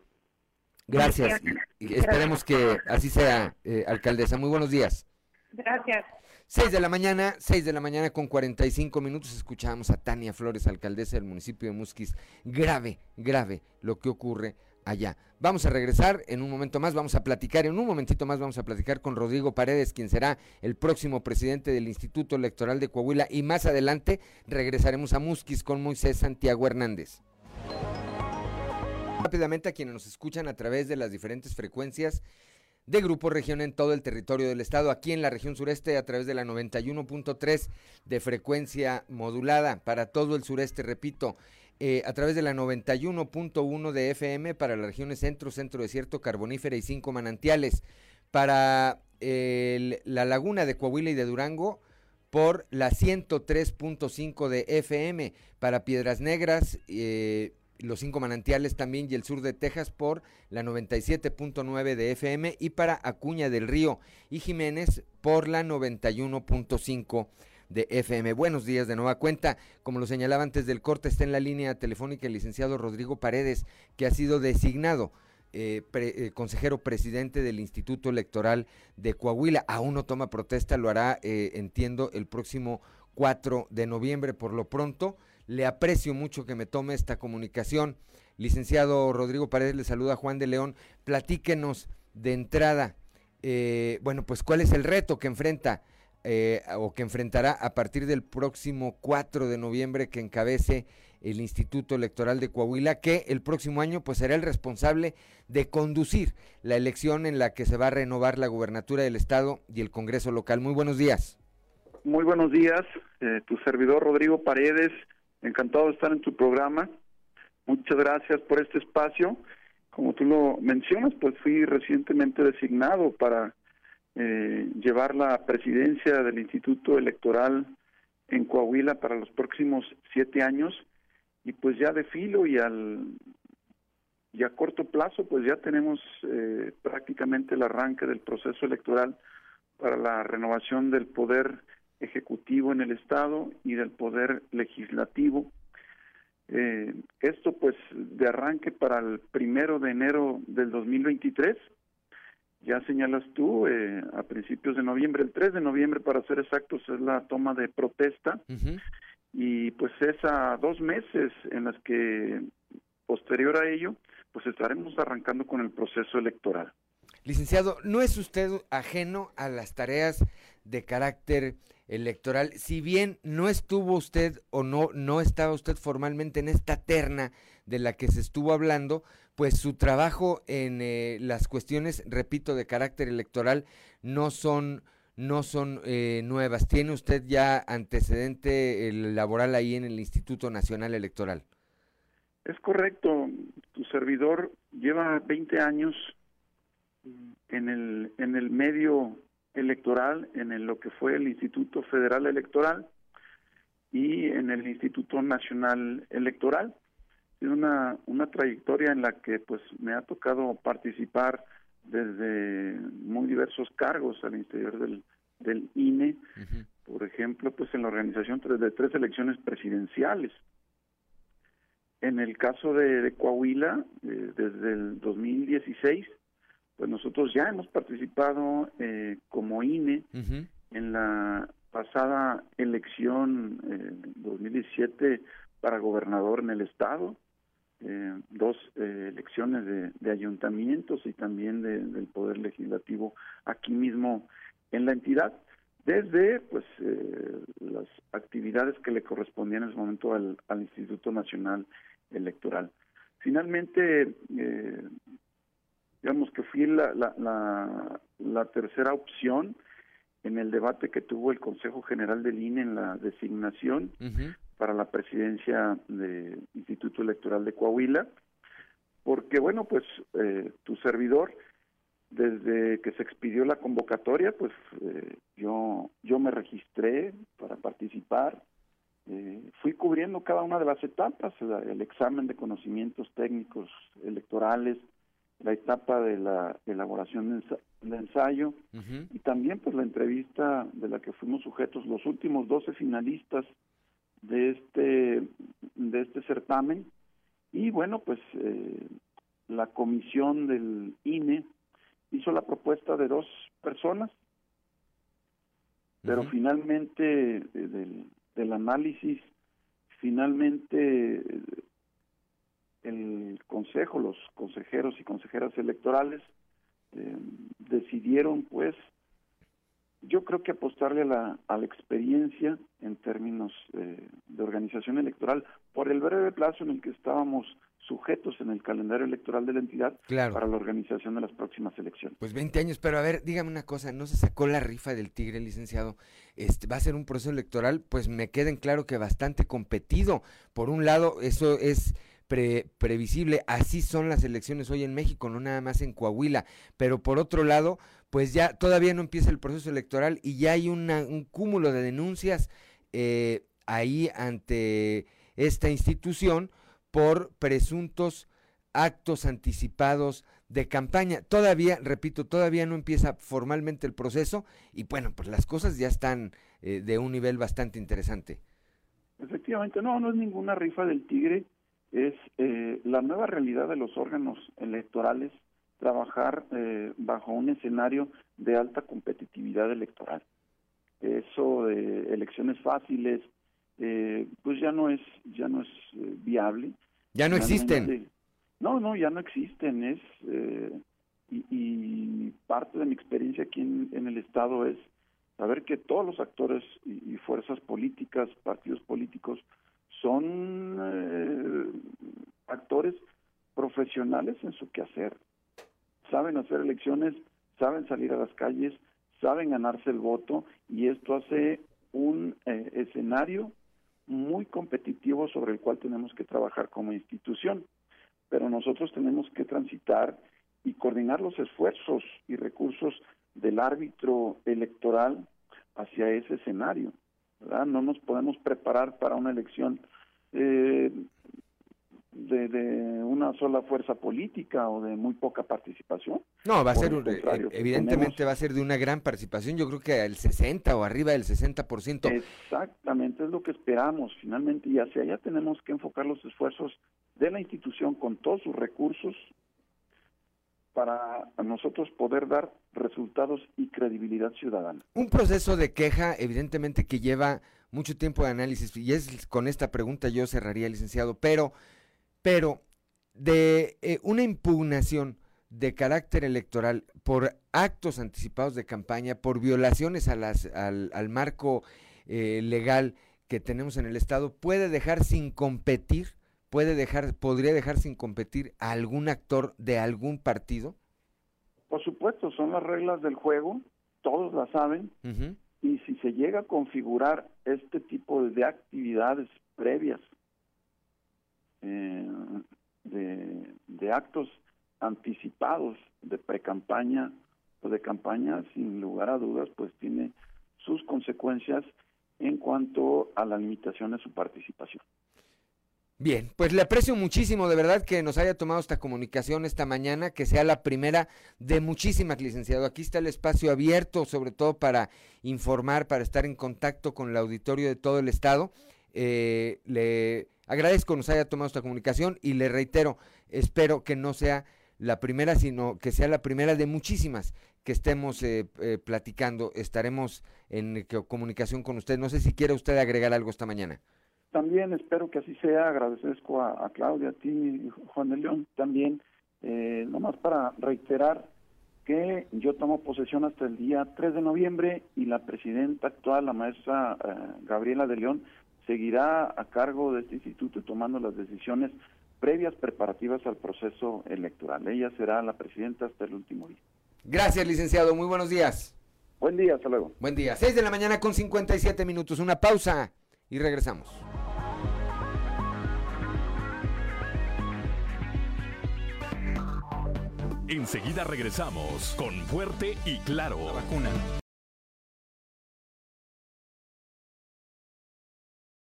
Gracias. Esperemos que así sea, eh, alcaldesa. Muy buenos días. Gracias. 6 de la mañana, 6 de la mañana con 45 minutos escuchamos a Tania Flores, alcaldesa del municipio de Musquis. Grave, grave lo que ocurre allá. Vamos a regresar en un momento más, vamos a platicar, en un momentito más vamos a platicar con Rodrigo Paredes, quien será el próximo presidente del Instituto Electoral de Coahuila y más adelante regresaremos a Musquis con Moisés Santiago Hernández. Rápidamente a quienes nos escuchan a través de las diferentes frecuencias de Grupo Región en todo el territorio del estado, aquí en la región sureste a través de la 91.3 de frecuencia modulada para todo el sureste, repito, eh, a través de la 91.1 de FM para las regiones centro, centro desierto, carbonífera y cinco manantiales, para la laguna de Coahuila y de Durango por la 103.5 de FM, para Piedras Negras, eh, los cinco manantiales también y el sur de Texas por la 97.9 de FM y para Acuña del Río y Jiménez por la 91.5 de FM. Buenos días de nueva cuenta. Como lo señalaba antes del corte, está en la línea telefónica el licenciado Rodrigo Paredes, que ha sido designado eh, eh, consejero presidente del Instituto Electoral de Coahuila. Aún no toma protesta, lo hará, eh, entiendo, el próximo 4 de noviembre. Por lo pronto, le aprecio mucho que me tome esta comunicación. Licenciado Rodrigo Paredes, le saluda Juan de León. Platíquenos de entrada, eh, bueno, pues cuál es el reto que enfrenta eh, o que enfrentará a partir del próximo 4 de noviembre que encabece el Instituto Electoral de Coahuila, que el próximo año pues será el responsable de conducir la elección en la que se va a renovar la gubernatura del estado y el Congreso local. Muy buenos días. Muy buenos días, eh, tu servidor Rodrigo Paredes Encantado de estar en tu programa. Muchas gracias por este espacio. Como tú lo mencionas, pues fui recientemente designado para eh, llevar la presidencia del Instituto Electoral en Coahuila para los próximos siete años y pues ya de filo y al y a corto plazo pues ya tenemos eh, prácticamente el arranque del proceso electoral para la renovación del poder ejecutivo en el estado y del poder legislativo eh, esto pues de arranque para el primero de enero del 2023 ya señalas tú, eh, a principios de noviembre, el 3 de noviembre para ser exactos, es la toma de protesta. Y pues es a dos meses en las que, posterior a ello, pues estaremos arrancando con el proceso electoral. Licenciado, ¿no es usted ajeno a las tareas de carácter electoral? Si bien no estuvo usted o no, no estaba usted formalmente en esta terna de la que se estuvo hablando, pues su trabajo en eh, las cuestiones, repito, de carácter electoral no son no son eh, nuevas. ¿Tiene usted ya antecedente laboral ahí en el Instituto Nacional Electoral? Es correcto. Tu servidor lleva 20 años en el, en el medio electoral, en lo que fue el Instituto Federal Electoral y en el Instituto Nacional Electoral. Una, una trayectoria en la que pues me ha tocado participar desde muy diversos cargos al interior del, del INE, por ejemplo, pues en la organización de tres elecciones presidenciales. En el caso de, Coahuila, eh, desde el 2016, pues nosotros ya hemos participado eh, como INE en la pasada elección eh, 2017 para gobernador en el estado, eh, dos eh, elecciones de, ayuntamientos y también del poder legislativo aquí mismo en la entidad desde pues eh, las actividades que le correspondían en ese momento al, Instituto Nacional Electoral. Finalmente digamos que fui la, la, la, tercera opción en el debate que tuvo el Consejo General del INE en la designación para la presidencia del Instituto Electoral de Coahuila, porque bueno, pues eh, tu servidor, desde que se expidió la convocatoria, pues eh, yo, yo me registré para participar, eh, fui cubriendo cada una de las etapas, el examen de conocimientos técnicos electorales, la etapa de la elaboración del ensayo y también pues la entrevista de la que fuimos sujetos los últimos 12 finalistas de este de este certamen. Y bueno pues eh, la comisión del INE hizo la propuesta de dos personas pero finalmente eh, del, del, análisis finalmente eh, el consejo los consejeros y consejeras electorales decidieron pues yo creo que apostarle a la, a la experiencia en términos eh, de organización electoral por el breve plazo en el que estábamos sujetos en el calendario electoral de la entidad para la organización de las próximas elecciones. Pues 20 años, pero a ver, dígame una cosa, ¿no se sacó la rifa del Tigre, licenciado? Este, va a ser un proceso electoral, pues me queda en claro que bastante competido. Por un lado, eso es previsible, así son las elecciones hoy en México, no nada más en Coahuila, pero por otro lado, pues ya todavía no empieza el proceso electoral y ya hay un cúmulo de denuncias eh, ahí ante esta institución por presuntos actos anticipados de campaña. Todavía, repito, todavía no empieza formalmente el proceso y bueno, pues las cosas ya están eh, de un nivel bastante interesante. Efectivamente, no, no es ninguna rifa del tigre, es eh, la nueva realidad de los órganos electorales trabajar eh, bajo un escenario de alta competitividad electoral. Eso de elecciones fáciles, eh, pues ya no es ya no es eh, viable. Ya no existen. No, no, ya no existen. Es y, parte de mi experiencia aquí en, el estado es saber que todos los actores y, y fuerzas políticas, partidos políticos, son actores profesionales en su quehacer saben hacer elecciones, saben salir a las calles, saben ganarse el voto y esto hace un eh, escenario muy competitivo sobre el cual tenemos que trabajar como institución. Pero nosotros tenemos que transitar y coordinar los esfuerzos y recursos del árbitro electoral hacia ese escenario. ¿Verdad? No nos podemos preparar para una elección eh, de, de, una sola fuerza política o de muy poca participación. No, va a ser, evidentemente va a ser de una gran participación, yo creo que al 60 o arriba del 60%. Exactamente, es lo que esperamos finalmente y hacia allá tenemos que enfocar los esfuerzos de la institución con todos sus recursos para nosotros poder dar resultados y credibilidad ciudadana. Un proceso de queja, evidentemente que lleva mucho tiempo de análisis, y es con esta pregunta yo cerraría, licenciado, pero, pero de eh, una impugnación de carácter electoral por actos anticipados de campaña, por violaciones a las, al, al marco eh, legal que tenemos en el Estado, puede dejar sin competir puede dejar, podría dejar sin competir a algún actor de algún partido? Por supuesto, son las reglas del juego, todos las saben, y si se llega a configurar este tipo de actividades previas, eh, de, de actos anticipados de pre-campaña o de campaña, sin lugar a dudas, pues tiene sus consecuencias en cuanto a la limitación de su participación. Bien, pues le aprecio muchísimo de verdad que nos haya tomado esta comunicación esta mañana, que sea la primera de muchísimas, licenciado. Aquí está el espacio abierto, sobre todo para informar, para estar en contacto con el auditorio de todo el estado. Eh, le agradezco nos haya tomado esta comunicación y le reitero, espero que no sea la primera, sino que sea la primera de muchísimas que estemos eh, eh, platicando. Estaremos en comunicación con usted. No sé si quiere usted agregar algo esta mañana. También espero que así sea, agradezco a, Claudia, a ti, Juan de León, también, eh, nomás para reiterar que yo tomo posesión hasta el día 3 de noviembre y la presidenta actual, la maestra eh, Gabriela de León, seguirá a cargo de este instituto tomando las decisiones previas preparativas al proceso electoral. Ella será la presidenta hasta el último día. Gracias, licenciado. Muy buenos días. Buen día, hasta luego. Buen día. 6 de la mañana con 57 minutos. Una pausa y regresamos. Enseguida regresamos con Fuerte y Claro. La vacuna.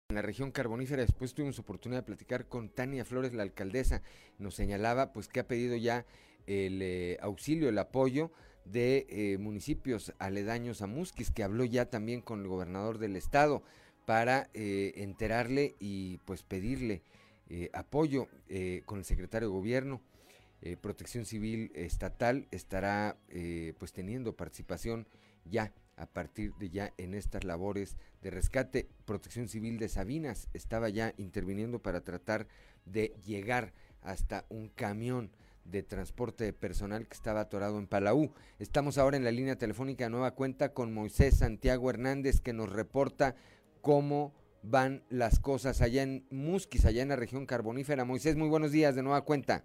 En la región carbonífera, después tuvimos oportunidad de platicar con Tania Flores, la alcaldesa, nos señalaba pues que ha pedido ya el eh, auxilio, el apoyo de eh, municipios aledaños a Musquis, que habló ya también con el gobernador del estado para eh, enterarle y pues pedirle apoyo con el secretario de gobierno eh, Protección Civil Estatal estará eh, pues teniendo participación ya a partir de ya en estas labores de rescate. Protección Civil de Sabinas estaba ya interviniendo para tratar de llegar hasta un camión de transporte de personal que estaba atorado en Palau. Estamos ahora en la línea telefónica nueva cuenta con Moisés Santiago Hernández que nos reporta cómo van las cosas allá en Musquis, allá en la región carbonífera. Moisés, muy buenos días de nueva cuenta.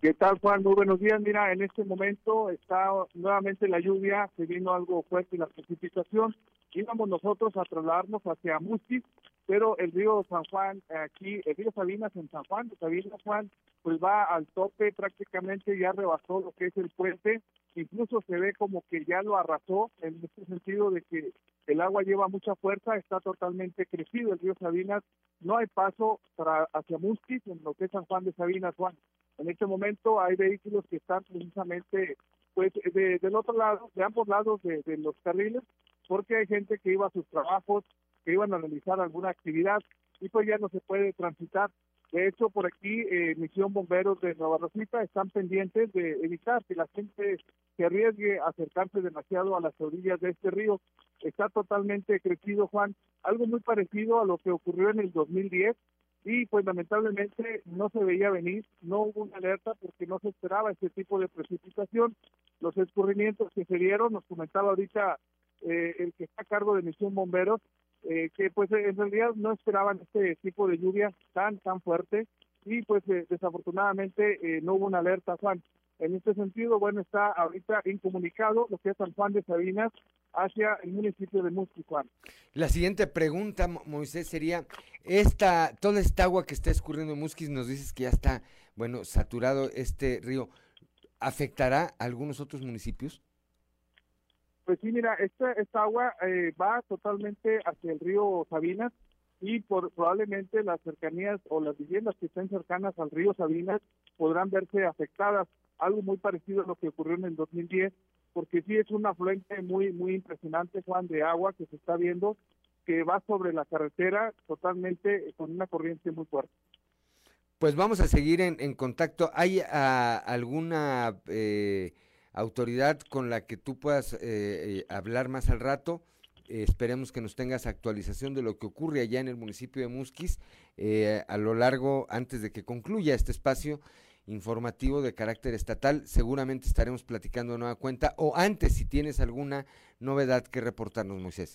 ¿Qué tal, Juan? Muy buenos días. Mira, en este momento está nuevamente la lluvia, se vino algo fuerte la precipitación. Íbamos nosotros a trasladarnos hacia Musquis, pero el río San Juan, aquí, el río Sabinas en San Juan, Sabinas Juan, pues va al tope, prácticamente ya rebasó lo que es el puente, incluso se ve como que ya lo arrasó, en este sentido de que el agua lleva mucha fuerza, está totalmente crecido el río Sabinas, no hay paso para hacia Musquis, en lo que es San Juan de Sabinas, Juan. En este momento hay vehículos que están precisamente pues del otro lado, de ambos lados de, los carriles, porque hay gente que iba a sus trabajos, que iban a realizar alguna actividad y pues ya no se puede transitar. De hecho, por aquí, eh, Misión Bomberos de Nueva Rosita están pendientes de evitar que la gente se arriesgue a acercarse demasiado a las orillas de este río. Está totalmente crecido, Juan, algo muy parecido a lo que ocurrió en el 2010, y pues lamentablemente no se veía venir, no hubo una alerta porque no se esperaba este tipo de precipitación. Los escurrimientos que se dieron, nos comentaba ahorita eh, el que está a cargo de Misión Bomberos, eh, que pues en realidad no esperaban este tipo de lluvia tan, tan fuerte y pues eh, desafortunadamente no hubo una alerta, Juan. En este sentido, bueno, está ahorita incomunicado lo que es San Juan de Sabinas hacia el municipio de Musquicuán. La siguiente pregunta, Moisés, sería, esta, toda esta agua que está escurriendo en Musquis, nos dices que ya está, bueno, saturado este río, ¿afectará a algunos otros municipios? Pues sí, mira, esta, esta agua eh, va totalmente hacia el río Sabinas y por, probablemente las cercanías o las viviendas que estén cercanas al río Sabinas podrán verse afectadas. Algo muy parecido a lo que ocurrió en el 2010, porque sí es un afluente muy, muy impresionante, Juan, de agua que se está viendo, que va sobre la carretera totalmente con una corriente muy fuerte. Pues vamos a seguir en, contacto. ¿Hay ah, alguna eh, autoridad con la que tú puedas eh, eh, hablar más al rato? esperemos que nos tengas actualización de lo que ocurre allá en el municipio de Musquis a lo largo, antes de que concluya este espacio informativo de carácter estatal. Seguramente estaremos platicando de nueva cuenta o antes si tienes alguna novedad que reportarnos, Moisés.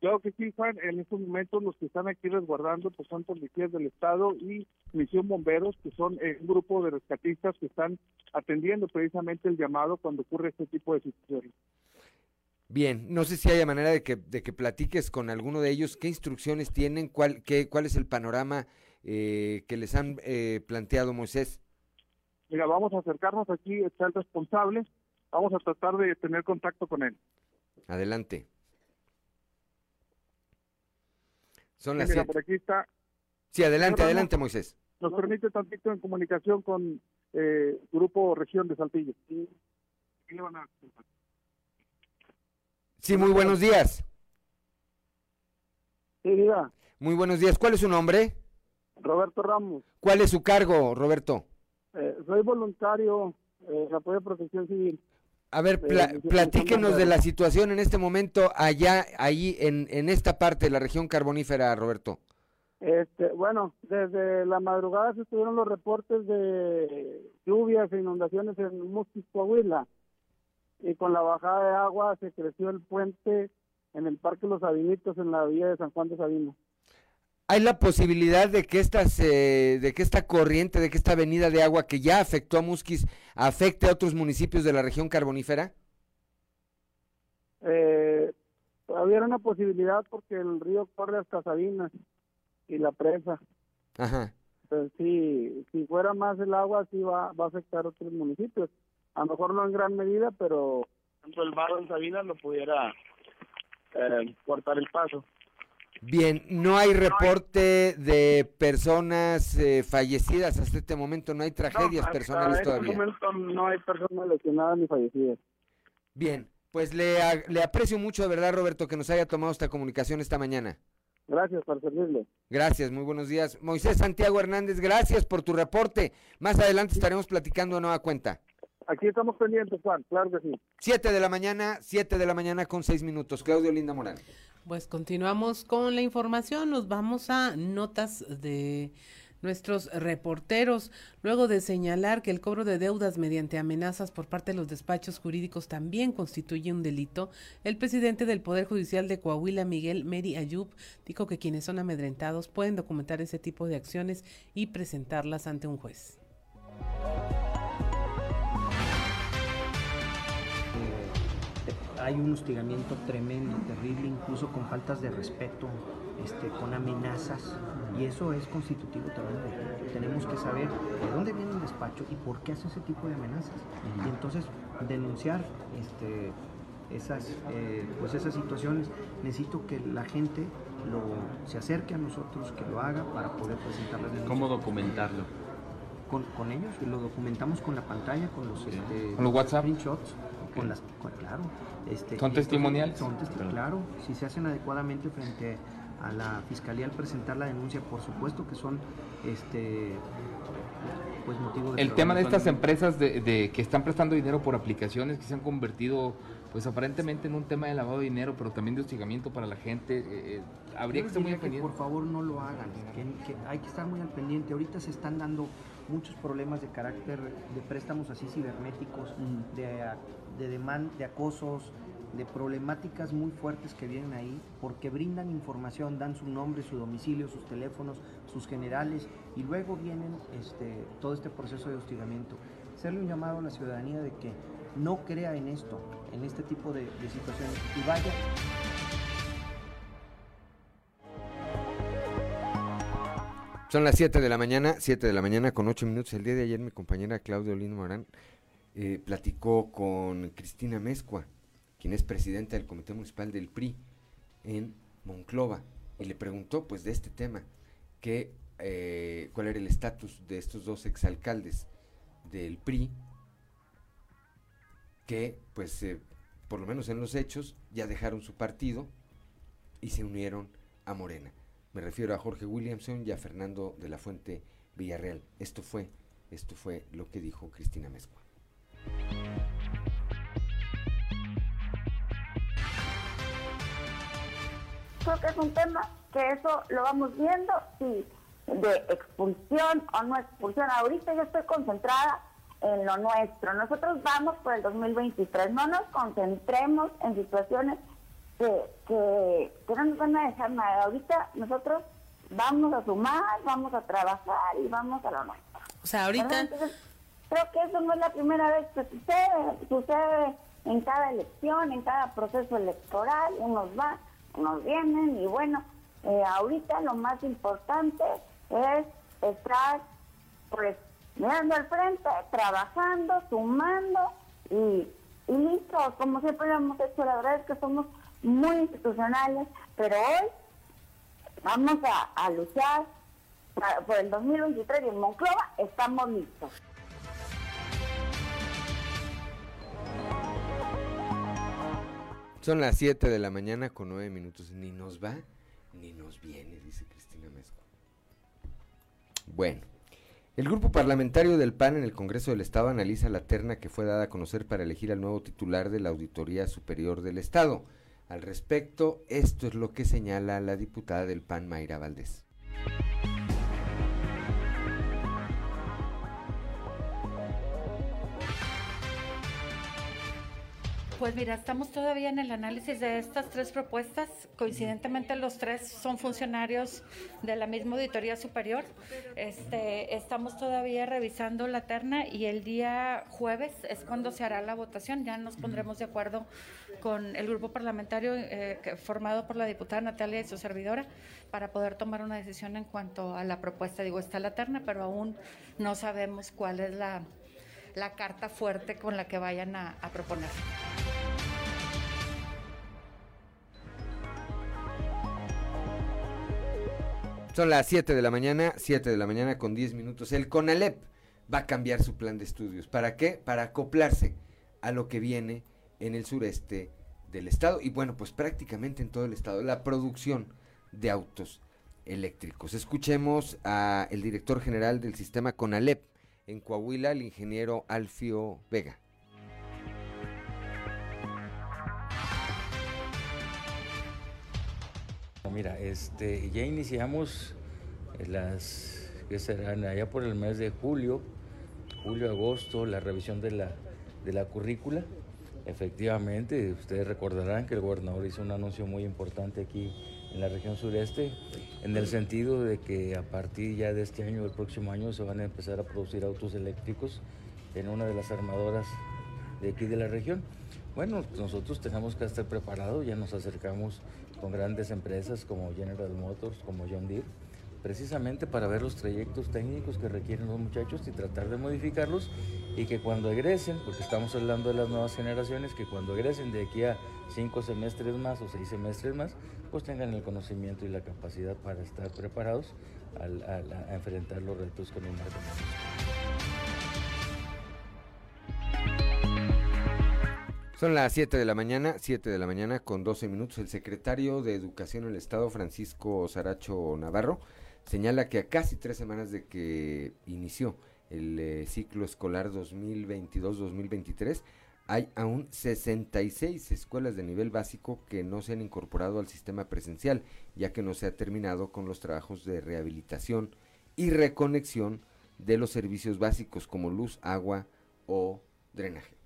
Claro que sí, Juan. En estos momentos los que están aquí resguardando pues son policías del Estado y Misión Bomberos, que son eh, un grupo de rescatistas que están atendiendo precisamente el llamado cuando ocurre este tipo de situaciones. Bien, no sé si haya manera de que, de que platiques con alguno de ellos, qué instrucciones tienen, cuál, qué, cuál es el panorama eh, que les han eh, planteado, Moisés. Mira, vamos a acercarnos aquí, está el responsable, vamos a tratar de tener contacto con él. Adelante. Son las por aquí está. Sí, adelante, adelante, Moisés. Nos permite tantito en comunicación con eh, Grupo Región de Saltillo. Sí, muy buenos días. Sí, diga. Muy buenos días. ¿Cuál es su nombre? Roberto Ramos. ¿Cuál es su cargo, Roberto? Eh, soy voluntario eh, de apoyo a protección civil. A ver, platíquenos de la situación en este momento allá, ahí en, en esta parte de la región carbonífera, Roberto. Este, bueno, desde la madrugada se estuvieron los reportes de lluvias e inundaciones en Musquis, Coahuila. Y con la bajada de agua se creció el puente en el Parque Los Sabinitos, en la vía de San Juan de Sabino. ¿Hay la posibilidad de que, estas, eh, de que esta corriente, de que esta avenida de agua que ya afectó a Musquis, afecte a otros municipios de la región carbonífera? Eh, era una posibilidad porque el río corre hasta Sabinas y la presa. Ajá. Sí, si fuera más el agua, sí va, va a afectar a otros municipios. A lo mejor no en gran medida, pero tanto el barro en Sabinas lo pudiera eh, cortar el paso. Bien, no hay reporte de personas eh, fallecidas hasta este momento, no hay tragedias personales este todavía. Este momento no hay personas lesionadas ni fallecidas. Bien, pues le, le aprecio mucho de verdad, Roberto, que nos haya tomado esta comunicación esta mañana. Gracias por servirle. Gracias, muy buenos días. Moisés Santiago Hernández, gracias por tu reporte. Más adelante estaremos platicando a nueva cuenta. Aquí estamos pendientes, Juan, claro que sí. Siete de la mañana, siete de la mañana con seis minutos. Claudio Linda Morán. Pues continuamos con la información, nos vamos a notas de nuestros reporteros, luego de señalar que el cobro de deudas mediante amenazas por parte de los despachos jurídicos también constituye un delito, el presidente del Poder Judicial de Coahuila, Miguel Meri Ayub, dijo que quienes son amedrentados pueden documentar ese tipo de acciones y presentarlas ante un juez. Hay un hostigamiento tremendo, terrible, incluso con faltas de respeto, este, con amenazas, y eso es constitutivo también de Tenemos que saber de dónde viene el despacho y por qué hace ese tipo de amenazas. Y entonces denunciar este, esas, eh, pues esas situaciones. Necesito que la gente lo, se acerque a nosotros, que lo haga para poder presentarles. ¿Cómo documentarlo? Con, con, ellos lo documentamos con la pantalla, con los, este, ¿Con los WhatsApp? screenshots, con las, claro, este, ¿Son testimoniales? Son testimoniales, claro, si se hacen adecuadamente frente a la fiscalía al presentar la denuncia, por supuesto que son este pues motivo de El tema de estas empresas de, que están prestando dinero por aplicaciones que se han convertido pues aparentemente en un tema de lavado de dinero, pero también de hostigamiento para la gente, eh, eh, habría que estar muy al pendiente. Por favor, no lo hagan, que, hay que estar muy al pendiente. Ahorita se están dando muchos problemas de carácter de préstamos así cibernéticos, de de, de acosos, de problemáticas muy fuertes que vienen ahí, porque brindan información, dan su nombre, su domicilio, sus teléfonos, sus generales, y luego vienen este, todo este proceso de hostigamiento. Hacerle un llamado a la ciudadanía de que no crea en esto, en este tipo de, de situaciones, y vaya Son las 7 de la mañana, 7 de la mañana con 8 minutos. El día de ayer mi compañera Claudia Olino Morán eh, platicó con Cristina Mezcua, quien es presidenta del Comité Municipal del PRI en Monclova, y le preguntó pues de este tema, que, eh, cuál era el estatus de estos dos exalcaldes del PRI, que pues eh, por lo menos en los hechos ya dejaron su partido y se unieron a Morena. Me refiero a Jorge Williamson y a Fernando de la Fuente Villarreal. Esto fue, esto fue lo que dijo Cristina Mezcua. Creo que es un tema que eso lo vamos viendo, si de expulsión o no expulsión. Ahorita yo estoy concentrada en lo nuestro. Nosotros vamos por el 2023. No nos concentremos en situaciones que, que, no nos van a dejar nada. Ahorita nosotros vamos a sumar, vamos a trabajar y vamos a lo nuestro. O sea, ahorita... creo que eso no es la primera vez que sucede. Sucede en cada elección, en cada proceso electoral. Unos van, unos vienen y bueno, eh, ahorita lo más importante es estar pues mirando al frente, trabajando, sumando y, y listo, como siempre lo hemos hecho, la verdad es que somos muy institucionales, pero hoy vamos a, luchar por el 2023 y en Monclova estamos listos. Son las 7 de la mañana con 9 minutos. Ni nos va ni nos viene, dice Cristina Mezco. Bueno. El grupo parlamentario del PAN en el Congreso del Estado analiza la terna que fue dada a conocer para elegir al nuevo titular de la Auditoría Superior del Estado. Al respecto, esto es lo que señala la diputada del PAN, Mayra Valdés. Pues mira, estamos todavía en el análisis de estas tres propuestas. Coincidentemente los tres son funcionarios de la misma auditoría superior. Este, estamos todavía revisando la terna y el día jueves es cuando se hará la votación. Ya nos pondremos de acuerdo con el grupo parlamentario eh, formado por la diputada Natalia y su servidora para poder tomar una decisión en cuanto a la propuesta. Digo, está la terna, pero aún no sabemos cuál es la la carta fuerte con la que vayan a, proponer. Son las 7 de la mañana, 7 de la mañana con 10 minutos. El CONALEP va a cambiar su plan de estudios. ¿Para qué? Para acoplarse a lo que viene en el sureste del estado y bueno, pues prácticamente en todo el estado, la producción de autos eléctricos. Escuchemos a el director general del sistema CONALEP, en Coahuila, el ingeniero Alfio Vega. Mira, este, ya iniciamos las que serán allá por el mes de julio, julio, agosto, la revisión de la, de la currícula. Efectivamente, ustedes recordarán que el gobernador hizo un anuncio muy importante aquí en la región sureste, en el sentido de que a partir ya de este año, el próximo año, se van a empezar a producir autos eléctricos en una de las armadoras de aquí de la región. Bueno, nosotros tenemos que estar preparados, ya nos acercamos con grandes empresas como General Motors, como John Deere, precisamente para ver los trayectos técnicos que requieren los muchachos y tratar de modificarlos y que cuando egresen, porque estamos hablando de las nuevas generaciones, que cuando egresen de aquí a cinco semestres más o seis semestres más, pues tengan el conocimiento y la capacidad para estar preparados a enfrentar los retos con el. Son las 7 de la mañana, 7 de la mañana con 12 minutos. El secretario de Educación en el Estado, Francisco Saracho Navarro, señala que a casi tres semanas de que inició el eh, ciclo escolar 2022-2023, hay aún 66 escuelas de nivel básico que no se han incorporado al sistema presencial, ya que no se ha terminado con los trabajos de rehabilitación y reconexión de los servicios básicos como luz, agua o drenaje.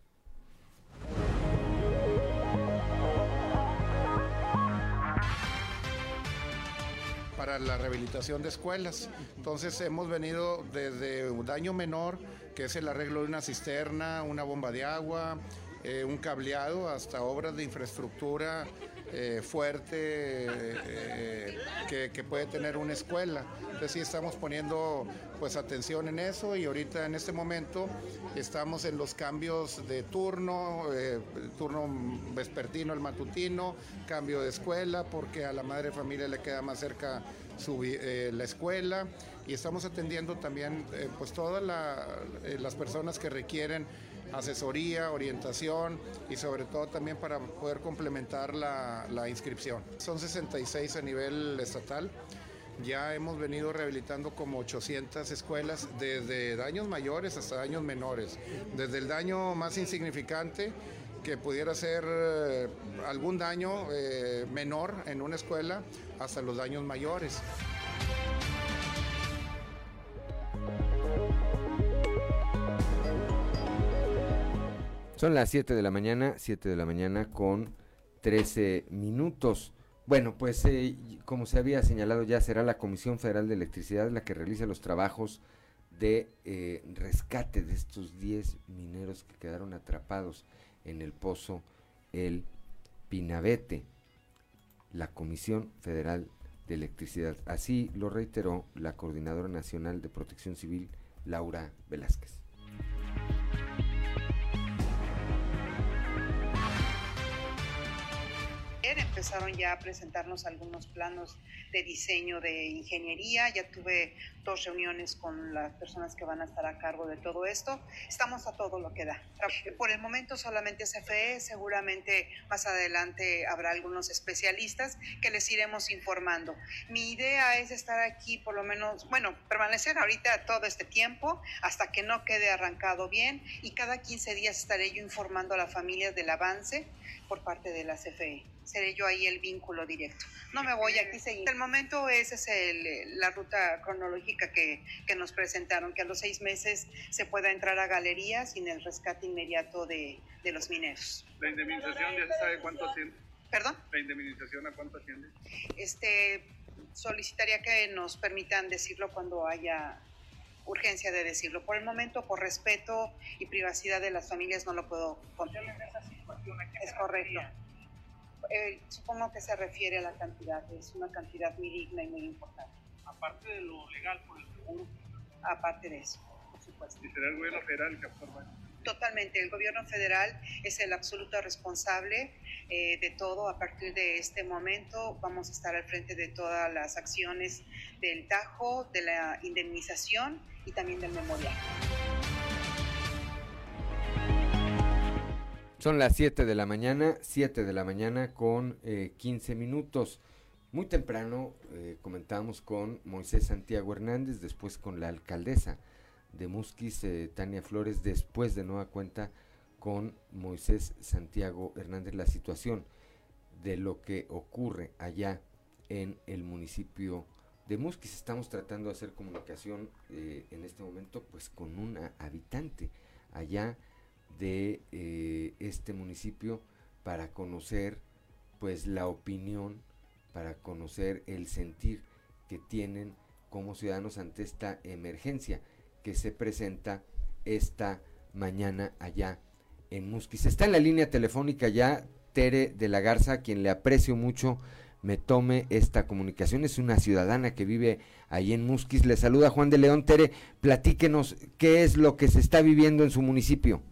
Para la rehabilitación de escuelas. Entonces hemos venido desde un daño menor, que es el arreglo de una cisterna, una bomba de agua, eh, un cableado, hasta obras de infraestructura eh, fuerte eh, que, que, puede tener una escuela. Entonces sí estamos poniendo pues atención en eso y ahorita en este momento estamos en los cambios de turno, eh, turno vespertino, el matutino, cambio de escuela porque a la madre familia le queda más cerca su, la escuela y estamos atendiendo también pues todas las personas que requieren asesoría, orientación y sobre todo también para poder complementar la, la inscripción. Son 66 a nivel estatal. Ya hemos venido rehabilitando como 800 escuelas, desde daños mayores hasta daños menores. Desde el daño más insignificante, que pudiera ser eh, algún daño eh, menor en una escuela, hasta los daños mayores. Son las 7 de la mañana, 7 de la mañana con 13 minutos. Bueno, pues eh, como se había señalado ya será la Comisión Federal de Electricidad la que realice los trabajos de rescate de estos 10 mineros que quedaron atrapados en el pozo El Pinabete. La Comisión Federal de Electricidad. Así lo reiteró la Coordinadora Nacional de Protección Civil, Laura Velázquez. Empezaron ya a presentarnos algunos planos de diseño de ingeniería. Ya tuve dos reuniones con las personas que van a estar a cargo de todo esto. Estamos a todo lo que da. Por el momento solamente CFE, seguramente más adelante habrá algunos especialistas que les iremos informando. Mi idea es estar aquí por lo menos, bueno, permanecer ahorita todo este tiempo hasta que no quede arrancado bien y cada 15 días estaré yo informando a la familia del avance por parte de la CFE seré yo ahí el vínculo directo. No me voy aquí seguir. el momento esa es el, la ruta cronológica que, que, nos presentaron, que a los seis meses se pueda entrar a galerías sin el rescate inmediato de, de los mineros. ¿La indemnización ya se sabe cuánto asciende? ¿Perdón? ¿La indemnización a cuánto asciende? Este, solicitaría que nos permitan decirlo cuando haya urgencia de decirlo. Por el momento, por respeto y privacidad de las familias, no lo puedo contar. Es correcto. Eh, supongo que se refiere a la cantidad, es una cantidad muy digna y muy importante. Aparte de lo legal por el seguro. Aparte de eso, por supuesto. ¿Y será el gobierno federal el que absorba Totalmente, el gobierno federal es el absoluto responsable eh, de todo. A partir de este momento vamos a estar al frente de todas las acciones del Tajo, de la indemnización y también del memorial. Son las 7 de la mañana, 7 de la mañana con eh, 15 minutos. Muy temprano eh, comentamos con Moisés Santiago Hernández, después con la alcaldesa de Musquis, eh, Tania Flores, después de nueva cuenta con Moisés Santiago Hernández la situación de lo que ocurre allá en el municipio de Musquis. Estamos tratando de hacer comunicación eh, en este momento pues con una habitante allá de eh, este municipio para conocer pues la opinión, para conocer el sentir que tienen como ciudadanos ante esta emergencia que se presenta esta mañana allá en Musquis. Está en la línea telefónica ya Tere de la Garza, quien le aprecio mucho, me tome esta comunicación. Es una ciudadana que vive ahí en Musquis. Le saluda Juan de León. Tere, platíquenos qué es lo que se está viviendo en su municipio.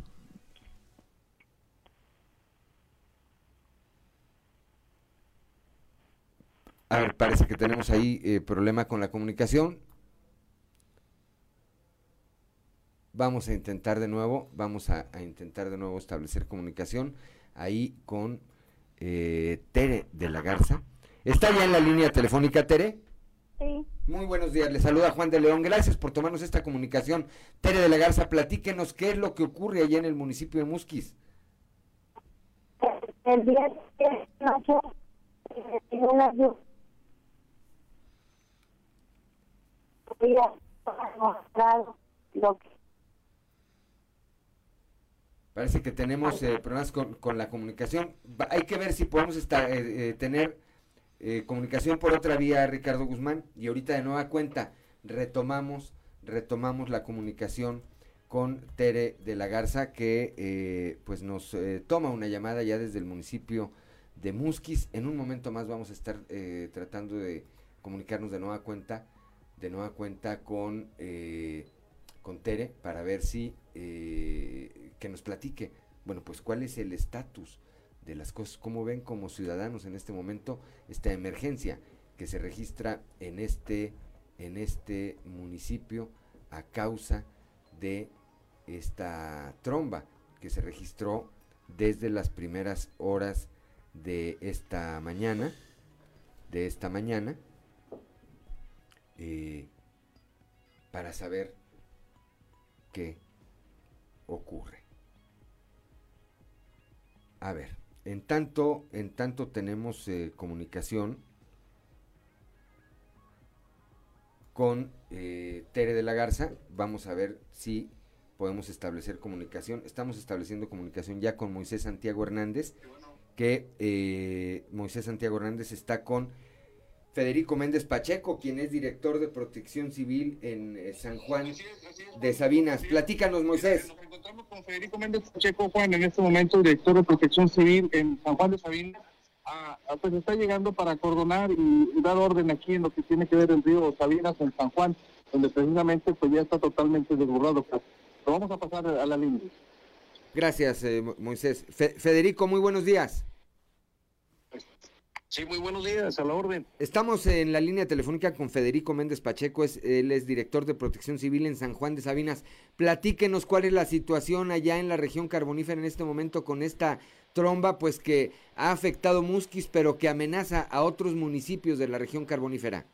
A ver, parece que tenemos ahí eh, problema con la comunicación. Vamos a intentar de nuevo, vamos a, intentar de nuevo establecer comunicación ahí con eh, Tere de la Garza. ¿Está ya en la línea telefónica, Tere? Sí. Muy buenos días, le saluda Juan de León. Gracias por tomarnos esta comunicación. Tere de la Garza, platíquenos qué es lo que ocurre allá en el municipio de Musquis. El día de noche, una Parece que tenemos eh, problemas con, con, la comunicación. hay que ver si podemos estar, eh, eh, tener comunicación por otra vía, Ricardo Guzmán. Y ahorita de nueva cuenta retomamos, retomamos la comunicación con Tere de la Garza, que pues nos toma una llamada ya desde el municipio de Musquis. En un momento más vamos a estar eh, tratando de comunicarnos de nueva cuenta, de nueva cuenta con, eh, con Tere para ver si eh, que nos platique, bueno, pues cuál es el estatus de las cosas, cómo ven como ciudadanos en este momento esta emergencia que se registra en este, en este municipio a causa de esta tromba que se registró desde las primeras horas de esta mañana, de esta mañana, eh, para saber qué ocurre. A ver, en tanto, en tanto tenemos eh, comunicación con eh, Tere de la Garza. Vamos a ver si podemos establecer comunicación. Estamos estableciendo comunicación ya con Moisés Santiago Hernández, que eh, Moisés Santiago Hernández está con Federico Méndez Pacheco, quien es director de protección civil en eh, San Juan de Sabinas. Platícanos, Moisés. Nos encontramos con Federico Méndez Pacheco, Juan, en este momento director de protección civil en San Juan de Sabinas. Ah, ah, pues está llegando para acordonar y, dar orden aquí en lo que tiene que ver el río Sabinas en San Juan, donde precisamente pues ya está totalmente desbordado. Pues. Lo vamos a pasar a la línea. Gracias, eh, Mo- Moisés. Fe- Federico, muy buenos días. Sí, muy buenos días, a la orden. Estamos en la línea telefónica con Federico Méndez Pacheco, es, él es director de protección civil en San Juan de Sabinas. Platíquenos cuál es la situación allá en la región carbonífera en este momento con esta tromba, pues que ha afectado Musquis, pero que amenaza a otros municipios de la región carbonífera.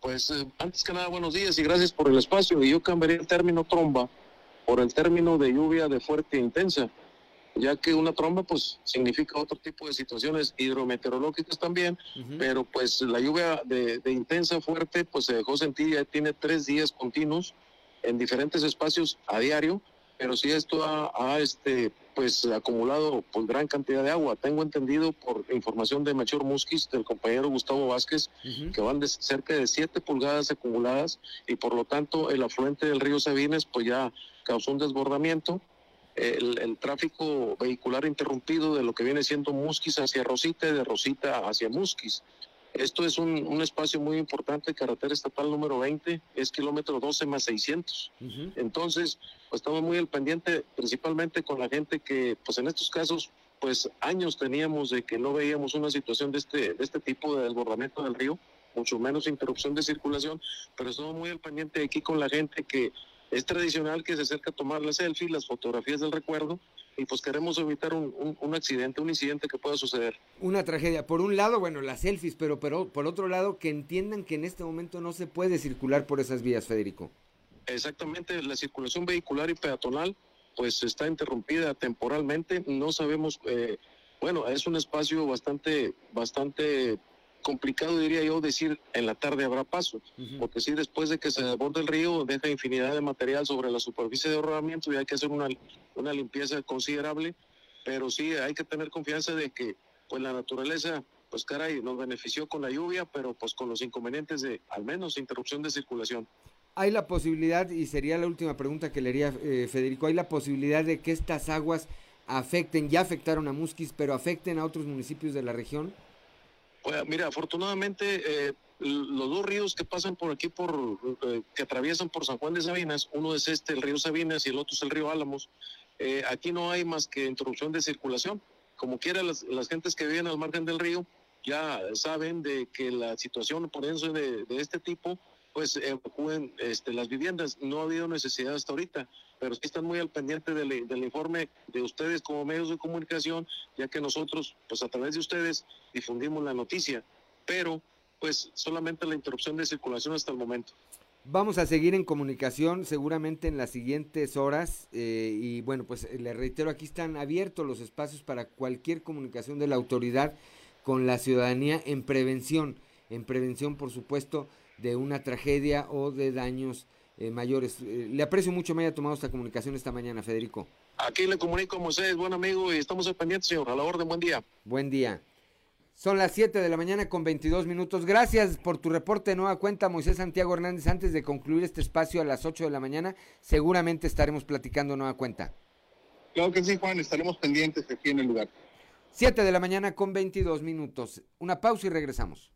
Pues eh, antes que nada, buenos días y gracias por el espacio. Y yo cambiaría el término tromba por el término de lluvia de fuerte e intensa, ya que una tromba pues significa otro tipo de situaciones hidrometeorológicas también, pero pues la lluvia de, de intensa fuerte pues se dejó sentir, ya tiene tres días continuos en diferentes espacios a diario, pero sí esto ha, ha, este pues acumulado pues gran cantidad de agua. Tengo entendido por información de Machor Musquis, del compañero Gustavo Vázquez, que van de cerca de 7 pulgadas acumuladas y por lo tanto el afluente del río Sabines pues ya causó un desbordamiento. El, el tráfico vehicular interrumpido de lo que viene siendo Musquis hacia Rosita y de Rosita hacia Musquis. Esto es un, un espacio muy importante, carretera estatal número 20, es kilómetro 12 más 600. Entonces, pues estamos muy al pendiente, principalmente con la gente que, pues en estos casos, pues años teníamos de que no veíamos una situación de este, de este tipo de desbordamiento del río, mucho menos interrupción de circulación, pero estamos muy al pendiente aquí con la gente que es tradicional que se acerca a tomar las selfies, las fotografías del recuerdo, y pues queremos evitar un, un, un accidente, un incidente que pueda suceder. Una tragedia. Por un lado, bueno, las selfies, pero, pero por otro lado, que entiendan que en este momento no se puede circular por esas vías, Federico. Exactamente, la circulación vehicular y peatonal pues está interrumpida temporalmente. No sabemos, eh, bueno, es un espacio bastante, bastante complicado, diría yo, decir en la tarde habrá paso, porque si después de que se desborde el río deja infinidad de material sobre la superficie de rodamiento y hay que hacer una, una limpieza considerable, pero sí hay que tener confianza de que pues la naturaleza pues caray, nos benefició con la lluvia, pero pues con los inconvenientes de al menos interrupción de circulación. Hay la posibilidad, y sería la última pregunta que le haría eh, Federico, hay la posibilidad de que estas aguas afecten, ya afectaron a Musquis, pero afecten a otros municipios de la región. Pues, mira, afortunadamente eh, los dos ríos que pasan por aquí, por eh, que atraviesan por San Juan de Sabinas, uno es este, el río Sabinas, y el otro es el río Álamos. Eh, aquí no hay más que interrupción de circulación. Como quiera, las, las gentes que viven al margen del río ya saben de que la situación por eso de, de este tipo pues evacúen este, las viviendas. No ha habido necesidad hasta ahorita, pero sí están muy al pendiente del, informe de ustedes como medios de comunicación, ya que nosotros, pues a través de ustedes, difundimos la noticia, pero pues solamente la interrupción de circulación hasta el momento. Vamos a seguir en comunicación seguramente en las siguientes horas eh, y bueno, pues le reitero, aquí están abiertos los espacios para cualquier comunicación de la autoridad con la ciudadanía en prevención, en prevención por supuesto de una tragedia o de daños eh, mayores. Eh, le aprecio mucho me haya tomado esta comunicación esta mañana, Federico. Aquí le comunico a Moisés, buen amigo, y estamos al pendiente, señor. A la orden, buen día. Buen día. Son las 7 de la mañana con 22 minutos. Gracias por tu reporte de nueva cuenta, Moisés Santiago Hernández. Antes de concluir este espacio a las 8 de la mañana, seguramente estaremos platicando nueva cuenta. Claro que sí, Juan, estaremos pendientes aquí en el lugar. 7 de la mañana con 22 minutos. Una pausa y regresamos.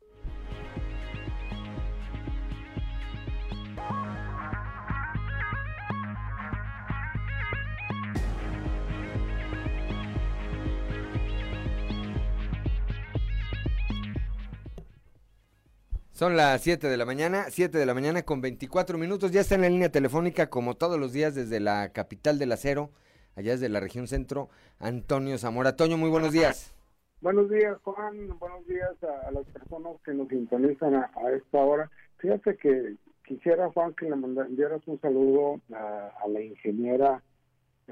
Son las 7 de la mañana, 7 de la mañana con 24 minutos. Ya está en la línea telefónica, como todos los días, desde la capital del acero, allá desde la región centro, Antonio Zamora. Toño, muy buenos días. Buenos días, Juan. Buenos días a, las personas que nos sintonizan a, esta hora. Fíjate que quisiera, Juan, que le mandaras un saludo a, la ingeniera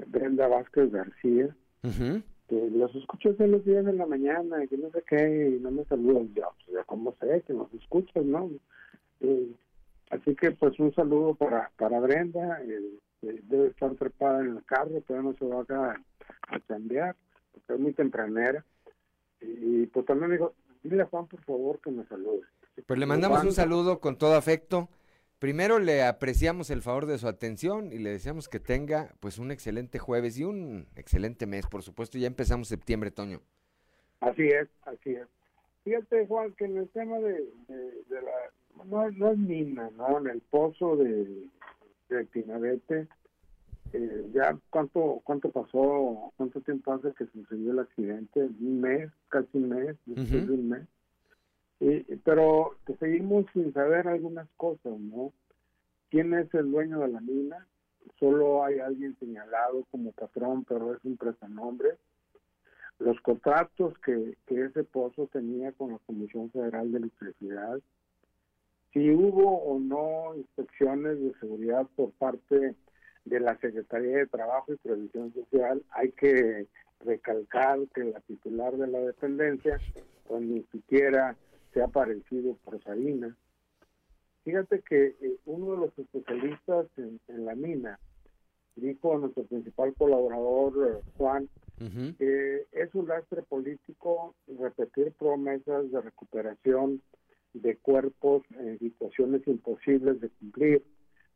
Brenda Vázquez García que los escucho todos los días en la mañana, y que no sé qué, y no me saludan. Ya, pues, ya como sé que nos escuchas, ¿no? Eh, así que, pues, un saludo para, para Brenda. Eh, debe estar trepada en el carro, pero no se va a, a cambiar, porque es muy tempranera. Y, pues también digo, dile a Juan, por favor, que me salude. Pues le mandamos un saludo con todo afecto Primero le apreciamos el favor de su atención y le deseamos que tenga pues un excelente jueves y un excelente mes, por supuesto. Ya empezamos septiembre, Toño. Así es, así es. Fíjate, Juan, que en el tema de, la... No, no, es mina, ¿no? En el pozo de, de Pinabete, eh, ya cuánto cuánto pasó, cuánto tiempo hace que sucedió el accidente, un mes, casi un mes, después de un mes pero seguimos sin saber algunas cosas, ¿no? ¿Quién es el dueño de la mina? Solo hay alguien señalado como patrón, pero es un prestanombre. Los contratos que, que ese pozo tenía con la Comisión Federal de Electricidad. Si hubo o no inspecciones de seguridad por parte de la Secretaría de Trabajo y Previsión Social, hay que recalcar que la titular de la dependencia, pues ni siquiera se ha parecido por Sarina. Fíjate que eh, uno de los especialistas en, la mina dijo a nuestro principal colaborador, eh, Juan, que es un lastre político repetir promesas de recuperación de cuerpos en situaciones imposibles de cumplir,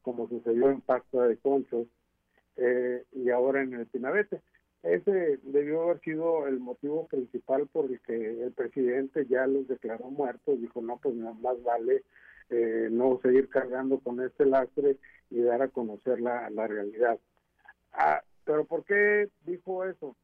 como sucedió en Pasta de Conchos eh, y ahora en el Pinabete. Ese debió haber sido el motivo principal por el que el presidente ya los declaró muertos. Dijo, no, pues nada más vale eh, no seguir cargando con este lastre y dar a conocer la, la realidad. Ah, pero ¿por qué dijo eso?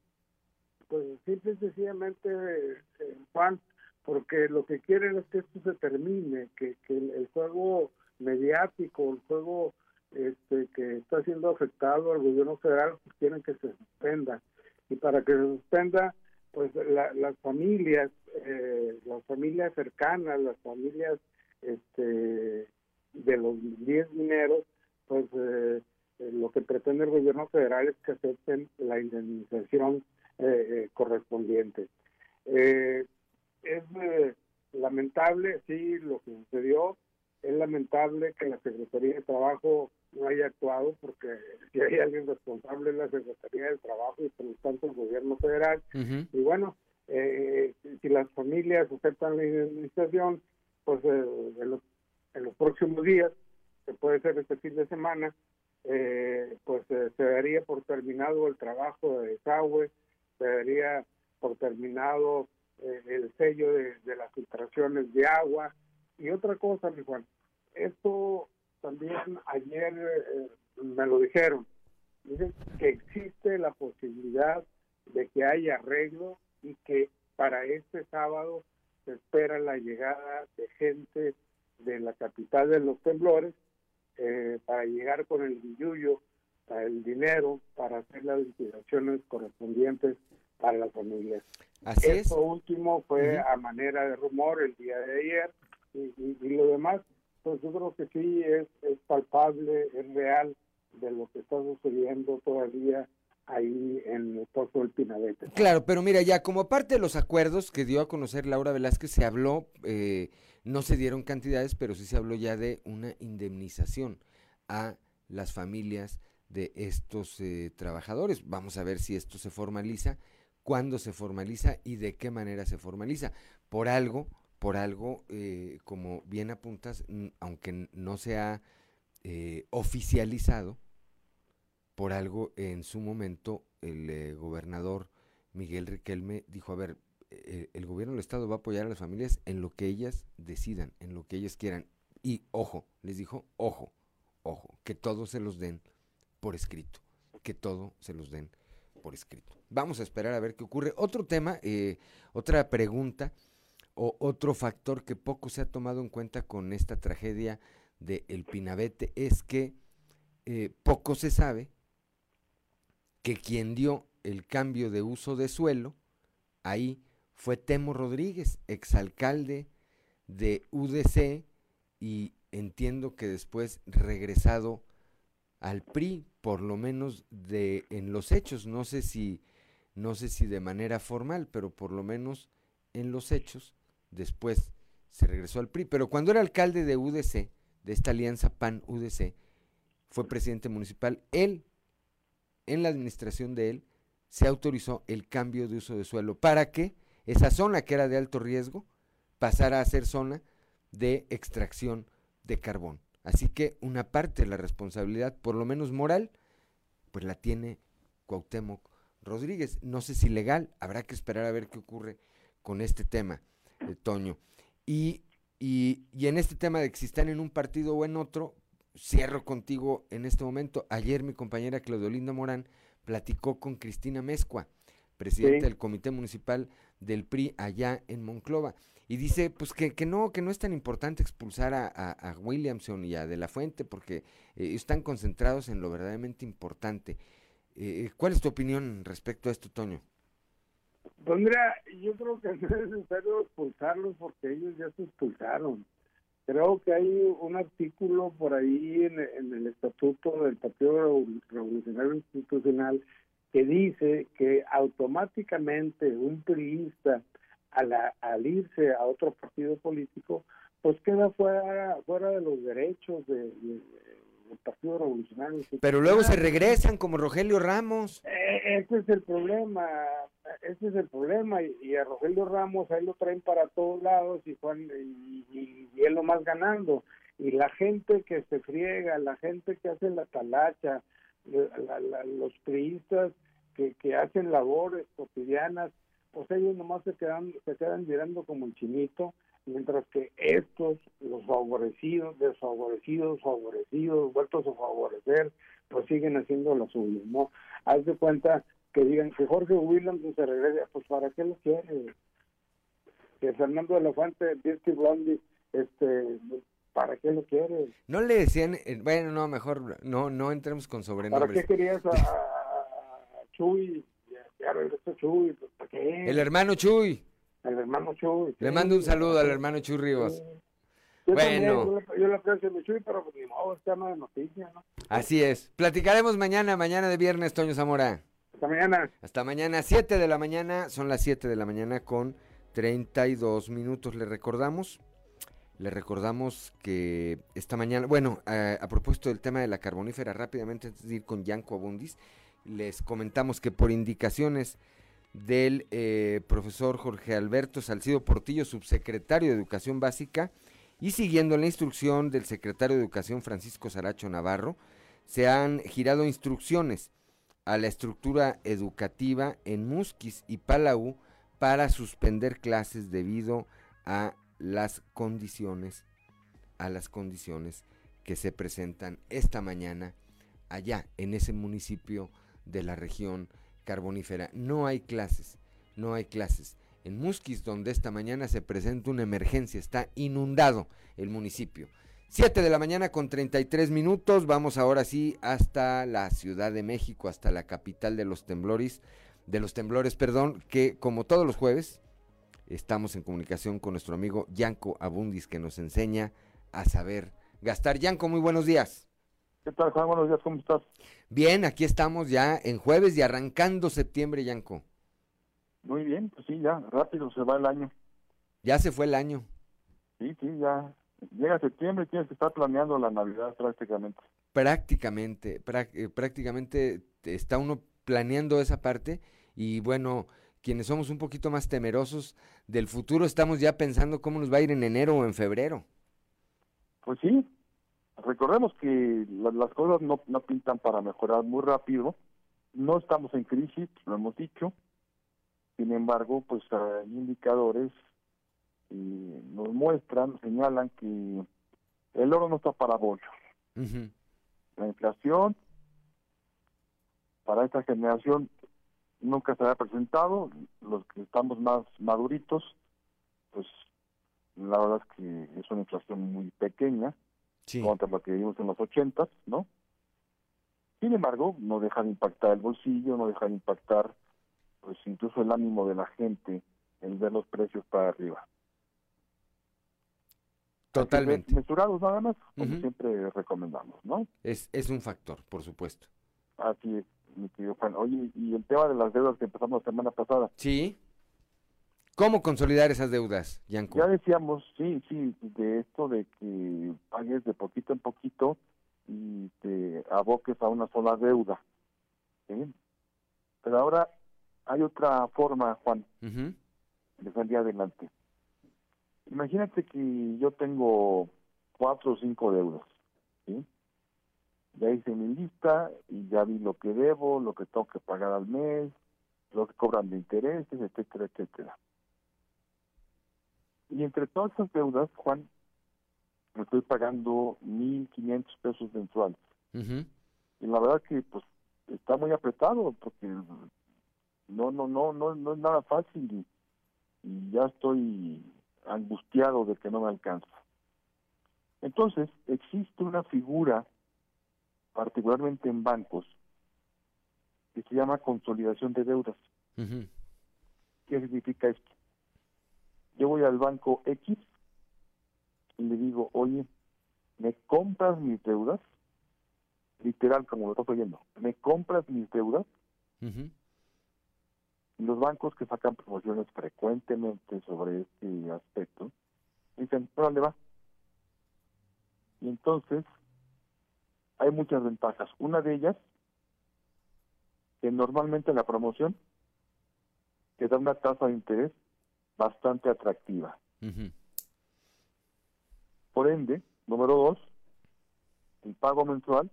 Pues simple y sencillamente, eh, Juan, porque lo que quieren es que esto se termine, que, que el, juego mediático, el juego este, que está siendo afectado al gobierno federal, pues quieren que se suspenda. Y para que se suspenda, pues las familias, eh, las familias cercanas, las familias este, de los 10 mineros, pues eh, eh, lo que pretende el gobierno federal es que acepten la indemnización correspondiente. es lamentable, sí, lo que sucedió, es lamentable que la Secretaría de Trabajo no haya actuado porque si hay alguien responsable es la Secretaría del Trabajo y por lo tanto el gobierno federal. Y bueno, eh, si las familias aceptan la indemnización, pues eh, en, los, en, los, próximos días, que puede ser este fin de semana, eh, pues se daría por terminado el trabajo de desagüe, se daría por terminado el sello de, de las filtraciones de agua, y otra cosa, mi Juan, esto también ayer eh, me lo dijeron, dicen que existe la posibilidad de que haya arreglo y que para este sábado se espera la llegada de gente de la capital de los temblores eh, para llegar con el billuyo, para el dinero, para hacer las liquidaciones correspondientes para las familias. Así Esto último fue a manera de rumor el día de ayer y, lo demás, yo creo que sí es, es palpable, es real de lo que está sucediendo todavía ahí en el pozo del Pinabete. Claro, pero mira, ya como parte de los acuerdos que dio a conocer Laura Velázquez, se habló, eh, no se dieron cantidades, pero sí se habló ya de una indemnización a las familias de estos eh, trabajadores. Vamos a ver si esto se formaliza, cuándo se formaliza y de qué manera se formaliza. Por algo, por algo, eh, como bien apuntas, aunque no se ha eh, oficializado, por algo en su momento el eh, gobernador Miguel Riquelme dijo, a ver, eh, el gobierno del Estado va a apoyar a las familias en lo que ellas decidan, en lo que ellas quieran. Y ojo, les dijo, ojo, ojo, que todos se los den por escrito, que todo se los den por escrito. Vamos a esperar a ver qué ocurre. Otro tema, eh, otra pregunta o otro factor que poco se ha tomado en cuenta con esta tragedia de El Pinabete es que eh, poco se sabe que quien dio el cambio de uso de suelo ahí fue Temo Rodríguez, exalcalde de UDC y entiendo que después regresado al PRI, por lo menos de en los hechos, no sé si no sé si de manera formal, pero por lo menos en los hechos después se regresó al PRI, pero cuando era alcalde de UDC, de esta alianza PAN UDC, fue presidente municipal, él en la administración de él se autorizó el cambio de uso de suelo para que esa zona que era de alto riesgo pasara a ser zona de extracción de carbón. Así que una parte de la responsabilidad, por lo menos moral, pues la tiene Cuauhtémoc Rodríguez. No sé si legal, habrá que esperar a ver qué ocurre con este tema, Toño. Y, y, y en este tema de que si están en un partido o en otro, cierro contigo en este momento. Ayer mi compañera Claudolinda Morán platicó con Cristina Mezcua, presidenta del Comité Municipal del PRI allá en Monclova. Y dice, pues que, que no, que no es tan importante expulsar a, a, Williamson y a De La Fuente porque eh, están concentrados en lo verdaderamente importante. Eh, ¿Cuál es tu opinión respecto a esto, Toño? Pues mira, yo creo que no es necesario expulsarlos porque ellos ya se expulsaron. Creo que hay un artículo por ahí en, en el estatuto del Partido Revolucionario Institucional que dice que automáticamente un priista al, irse a otro partido político, pues queda fuera, fuera de los derechos de, del Partido Revolucionario. Pero luego se regresan como Rogelio Ramos. Eh, ese es el problema, ese es el problema. Y, a Rogelio Ramos ahí lo traen para todos lados y, Juan, y, él lo más ganando. Y la gente que se friega, la gente que hace la talacha, los priistas que, que hacen labores cotidianas, pues ellos nomás se quedan, se quedan mirando como el chinito, mientras que estos, los favorecidos, desfavorecidos, favorecidos, vueltos a favorecer, pues siguen haciendo lo suyo, ¿no? Haz de cuenta que digan que Jorge Williams se regrese, pues ¿para qué lo quiere? Que Fernando de la Fuente, Dirty Blondie, este, ¿para qué lo quiere? No le decían, eh, bueno, no, mejor no no entremos con sobrenombres. ¿Para qué querías a, a Chuy? Ya regresó Chuy, ¿para qué? El hermano Chuy. El hermano Chuy. Le mando un saludo al hermano Chuy Rivas. Yo bueno. yo, le aprecio a Chuy, pero pues, ni modo, es tema de noticias, ¿no? Así es. Platicaremos mañana, mañana de viernes, Toño Zamora. Hasta mañana. Hasta mañana, 7 de la mañana, son las 7 de la mañana con 32 minutos. Le recordamos, le recordamos que esta mañana, bueno, a propósito del tema de la carbonífera, rápidamente antes de ir con Yanko Abundis, les comentamos que por indicaciones del eh, profesor Jorge Alberto Salcido Portillo, subsecretario de Educación Básica, y siguiendo la instrucción del secretario de Educación Francisco Saracho Navarro, se han girado instrucciones a la estructura educativa en Musquis y Palau para suspender clases debido a las condiciones a las condiciones que se presentan esta mañana allá en ese municipio de la región carbonífera. No hay clases, no hay clases. En Musquis, donde esta mañana se presenta una emergencia, está inundado el municipio. 7 de la mañana con 33 minutos, vamos ahora sí hasta la Ciudad de México, hasta la capital de los temblores, de los temblores, perdón, que como todos los jueves estamos en comunicación con nuestro amigo Yanko Abundis que nos enseña a saber gastar. Yanko, muy buenos días. ¿Qué tal, Juan? Buenos días, ¿cómo estás? Bien, aquí estamos ya en jueves y arrancando septiembre, Yanko. Muy bien, pues sí, ya, rápido se va el año. Ya se fue el año. Sí, sí, ya. Llega septiembre y tienes que estar planeando la Navidad prácticamente. Prácticamente, eh, prácticamente está uno planeando esa parte y bueno, quienes somos un poquito más temerosos del futuro estamos ya pensando cómo nos va a ir en enero o en febrero. Pues sí, Recordemos que las cosas no, no pintan para mejorar muy rápido. No estamos en crisis, lo hemos dicho. Sin embargo, pues hay indicadores que nos muestran, señalan que el oro no está para bollo. Ujú. La inflación para esta generación nunca se había presentado. Los que estamos más maduritos, pues la verdad es que es una inflación muy pequeña contra lo que vivimos en los ochentas, ¿no? Sin embargo, no deja de impactar el bolsillo, no deja de impactar, pues incluso el ánimo de la gente en ver los precios para arriba. Totalmente. Mesurados nada más, como siempre recomendamos, ¿no? Es, es un factor, por supuesto. Así es, mi querido Juan. Oye, y el tema de las deudas que empezamos la semana pasada. Sí. ¿Cómo consolidar esas deudas, Yanko? Ya decíamos, sí, sí, de esto de que pagues de poquito en poquito y te aboques a una sola deuda. ¿sí? Pero ahora hay otra forma, Juan, Ujú. de salir adelante. Imagínate que yo tengo cuatro o cinco deudas. ¿sí? Ya hice mi lista y ya vi lo que debo, lo que tengo que pagar al mes, lo que cobran de intereses, etcétera, etcétera. Y entre todas esas deudas, Juan, me estoy pagando 1.500 pesos mensuales. Y la verdad que pues está muy apretado porque no no no no no es nada fácil y, y ya estoy angustiado de que no me alcanza. Entonces, existe una figura particularmente en bancos que se llama consolidación de deudas. Ujú. ¿Qué significa esto? Yo voy al banco X y le digo, oye, ¿me compras mis deudas? Literal, como lo estás oyendo, ¿me compras mis deudas? Los bancos que sacan promociones frecuentemente sobre este aspecto, dicen, órale va. Y entonces, hay muchas ventajas. Una de ellas, que normalmente la promoción te da una tasa de interés bastante atractiva. Por ende, número dos, el pago mensual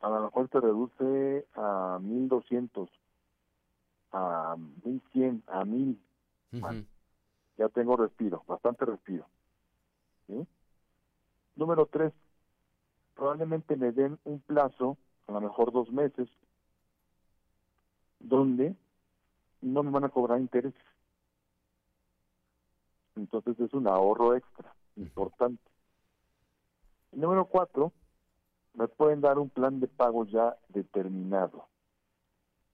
a lo mejor te reduce a 1200, a 1100, a 1000. Ujú. Ya tengo respiro, bastante respiro. ¿sí? Número tres, probablemente me den un plazo, a lo mejor dos meses, donde no me van a cobrar intereses. Entonces es un ahorro extra, importante. Y número cuatro, me pueden dar un plan de pago ya determinado.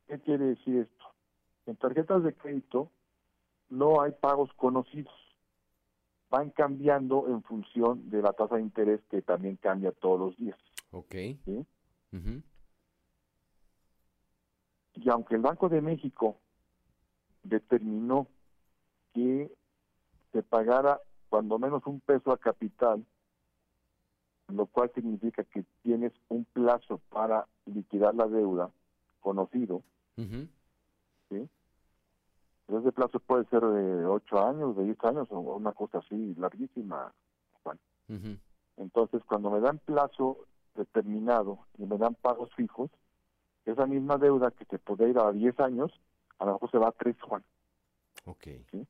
¿Qué quiere decir esto? En tarjetas de crédito no hay pagos conocidos. Van cambiando en función de la tasa de interés que también cambia todos los días. Ok. ¿sí? Y aunque el Banco de México determinó que se pagara cuando menos un peso a capital, lo cual significa que tienes un plazo para liquidar la deuda conocido. ¿sí? Pero ese plazo puede ser de 8 años, de 10 años o una cosa así larguísima. Entonces, cuando me dan plazo determinado y me dan pagos fijos, esa misma deuda que te puede ir a 10 años, a lo mejor se va a 3, Juan. Ok. ¿sí?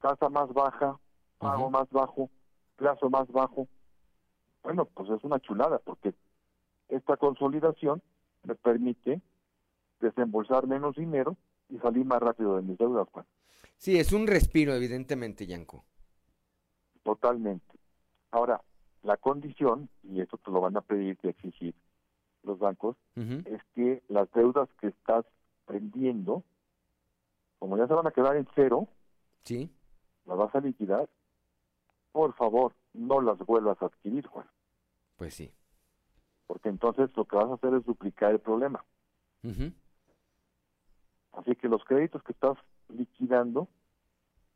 Tasa más baja, pago más bajo, plazo más bajo. Bueno, pues es una chulada porque esta consolidación me permite desembolsar menos dinero y salir más rápido de mis deudas, Juan. Sí, es un respiro, evidentemente, Yanko. Totalmente. Ahora, la condición, y esto te lo van a pedir y exigir los bancos, es que las deudas que estás vendiendo, como ya se van a quedar en cero, Sí. Las vas a liquidar, por favor, no las vuelvas a adquirir, Juan, Pues sí. porque entonces lo que vas a hacer es duplicar el problema. Ujú. Así que los créditos que estás liquidando,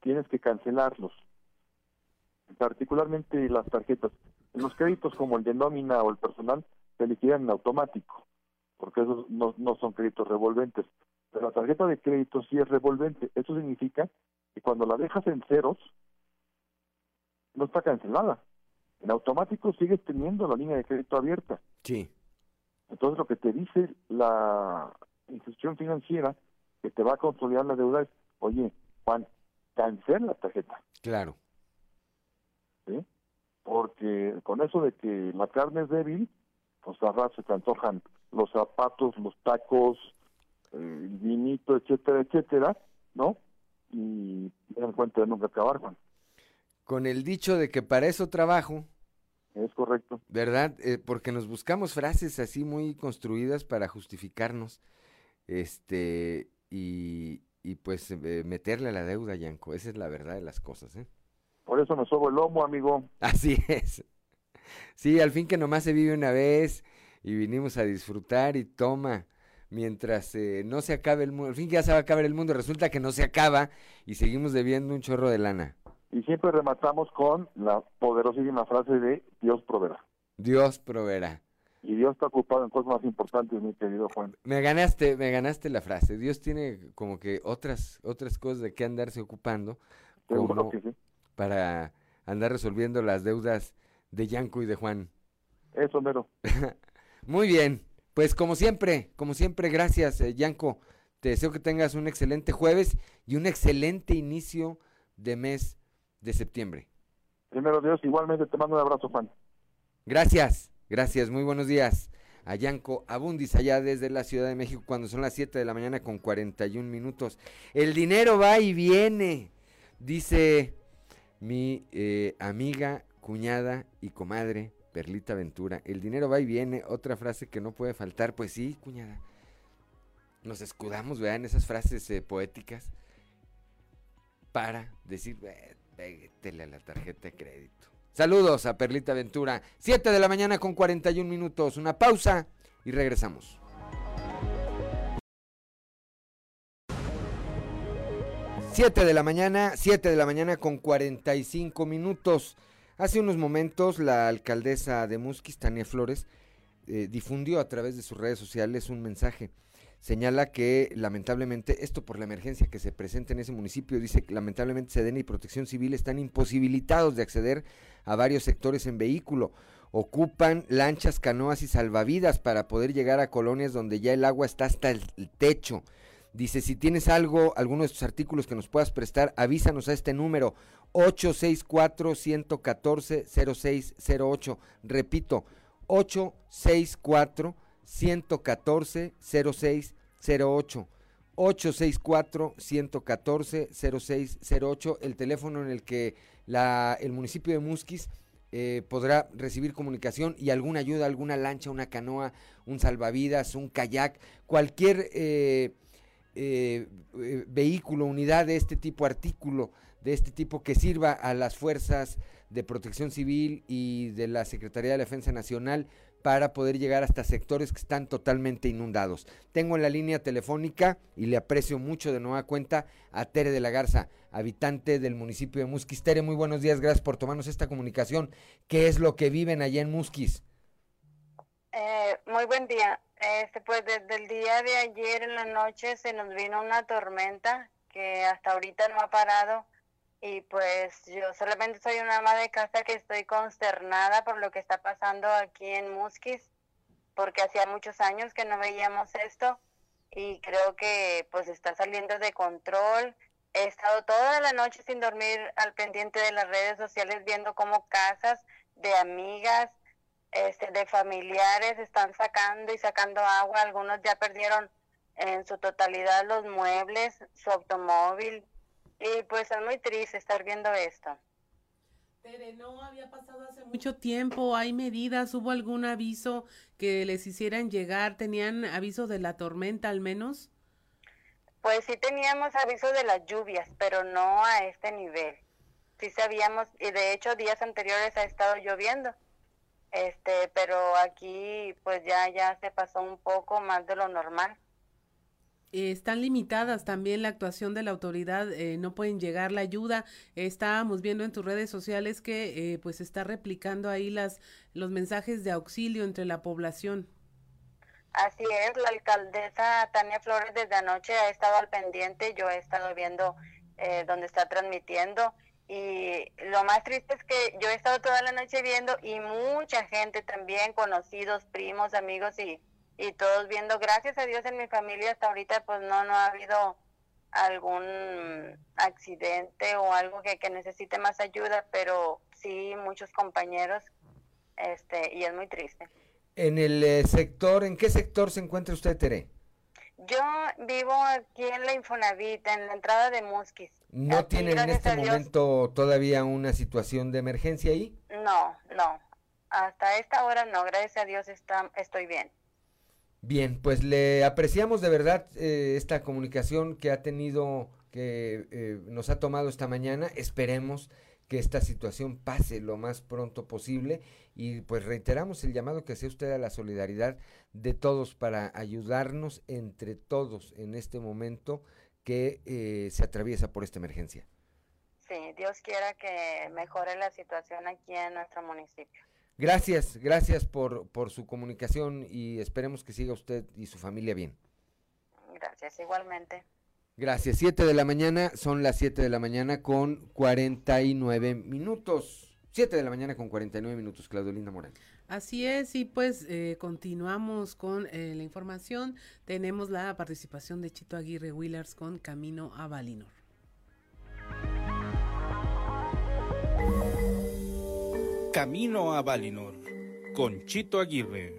tienes que cancelarlos. Particularmente las tarjetas. Los créditos como el de nómina o el personal se liquidan en automático, porque esos no, no son créditos revolventes. Pero la tarjeta de crédito sí es revolvente. Eso significa que cuando la dejas en ceros, no está cancelada. En automático sigues teniendo la línea de crédito abierta. Sí. Entonces lo que te dice la institución financiera que te va a consolidar la deuda es, oye, Juan, cancela la tarjeta. Claro. ¿Sí? Porque con eso de que la carne es débil, pues a se te antojan los zapatos, los tacos, el vinito, etcétera, etcétera, ¿no? Y me dan cuenta de nunca acabar, Juan. Con el dicho de que para eso trabajo. Es correcto. ¿Verdad? Eh, porque nos buscamos frases así muy construidas para justificarnos. Este, y, y pues eh, meterle a la deuda, Yanko. Esa es la verdad de las cosas, ¿eh? Por eso me sobo el lomo, amigo. Así es. Sí, al fin que nomás se vive una vez y vinimos a disfrutar y toma, mientras eh, no se acabe el mundo, al fin que ya se va a acabar el mundo, resulta que no se acaba y seguimos debiendo un chorro de lana. Y siempre rematamos con la poderosísima frase de Dios proveerá. Dios proveerá. Y Dios está ocupado en cosas más importantes, mi querido Juan. Me ganaste, me ganaste la frase. Dios tiene como que otras, otras cosas de qué andarse ocupando. Como Para andar resolviendo las deudas de Yanko y de Juan. Eso, mero. Muy bien, pues como siempre, como siempre, gracias, eh, Yanko. Te deseo que tengas un excelente jueves y un excelente inicio de mes de septiembre. Primero Dios, igualmente te mando un abrazo, Juan. Gracias, gracias, muy buenos días. A Yanko Abundis, allá desde la Ciudad de México, cuando son las 7 de la mañana con 41 minutos. El dinero va y viene, dice mi eh, amiga, cuñada y comadre Perlita Ventura. El dinero va y viene. Otra frase que no puede faltar. Pues sí, cuñada. Nos escudamos, vean, esas frases eh, poéticas para decir, péguetele a la tarjeta de crédito. Saludos a Perlita Ventura. 7 de la mañana con 41 minutos. Una pausa y regresamos. Siete de la mañana, siete de la mañana con 45 minutos. Hace unos momentos la alcaldesa de Musquis, Tania Flores, eh, difundió a través de sus redes sociales un mensaje. Señala que lamentablemente, esto por la emergencia que se presenta en ese municipio, dice que lamentablemente Sedena y Protección Civil están imposibilitados de acceder a varios sectores en vehículo. Ocupan lanchas, canoas y salvavidas para poder llegar a colonias donde ya el agua está hasta el techo. Dice, si tienes algo, alguno de estos artículos que nos puedas prestar, avísanos a este número 864-114-0608. Repito, 864-114-0608. 864-114-0608, el teléfono en el que la, el municipio de Musquis eh, podrá recibir comunicación y alguna ayuda, alguna lancha, una canoa, un salvavidas, un kayak, cualquier eh, eh, vehículo, unidad de este tipo, artículo de este tipo que sirva a las fuerzas de protección civil y de la Secretaría de Defensa Nacional para poder llegar hasta sectores que están totalmente inundados. Tengo en la línea telefónica y le aprecio mucho de nueva cuenta a Tere de la Garza, habitante del municipio de Musquis. Tere, muy buenos días, gracias por tomarnos esta comunicación. ¿Qué es lo que viven allá en Musquis? Eh, muy buen día. Este, pues desde el día de ayer en la noche se nos vino una tormenta que hasta ahorita no ha parado y pues yo solamente soy una ama de casa que estoy consternada por lo que está pasando aquí en Musquis, porque hacía muchos años que no veíamos esto y creo que pues está saliendo de control. He estado toda la noche sin dormir al pendiente de las redes sociales viendo cómo casas de amigas, este, de familiares están sacando y sacando agua. Algunos ya perdieron en su totalidad los muebles, su automóvil, y pues es muy triste estar viendo esto. Tere, no había pasado hace mucho tiempo, hay medidas, hubo algún aviso que les hicieran llegar, tenían aviso de la tormenta al menos. Pues sí teníamos aviso de las lluvias, pero no a este nivel. Sí sabíamos, y de hecho días anteriores ha estado lloviendo, este, pero aquí pues ya, ya se pasó un poco más de lo normal. Eh, están limitadas también la actuación de la autoridad, eh, no pueden llegar la ayuda. estábamos viendo en tus redes sociales que eh, pues está replicando ahí las los mensajes de auxilio entre la población. Así es, la alcaldesa Tania Flores desde anoche ha estado al pendiente, yo he estado viendo eh, donde está transmitiendo y lo más triste es que yo he estado toda la noche viendo y mucha gente también, conocidos, primos, amigos y y todos viendo, gracias a Dios en mi familia hasta ahorita pues no, no ha habido algún accidente o algo que, que necesite más ayuda, pero sí muchos compañeros este y es muy triste. En el eh, sector, ¿en qué sector se encuentra usted, Tere? Yo vivo aquí en la Infonavit, en la entrada de Musquis. ¿No tienen en este momento todavía una situación de emergencia ahí? No, no. Hasta esta hora no, gracias a Dios está, estoy bien. Bien, pues le apreciamos de verdad eh, esta comunicación que ha tenido, que eh, nos ha tomado esta mañana. Esperemos que esta situación pase lo más pronto posible y pues reiteramos el llamado que hace usted a la solidaridad de todos para ayudarnos entre todos en este momento que eh, se atraviesa por esta emergencia. Sí, Dios quiera que mejore la situación aquí en nuestro municipio. Gracias, gracias por, por su comunicación y esperemos que siga usted y su familia bien. Gracias, igualmente. Gracias. 7 de la mañana, son las 7 de la mañana con 49 minutos. 7 de la mañana con 49 minutos, Claudelina Morán. Así es, y pues eh, continuamos con eh, la información. Tenemos la participación de Chito Aguirre Willers con Camino a Valinor. Camino a Valinor con Chito Aguirre.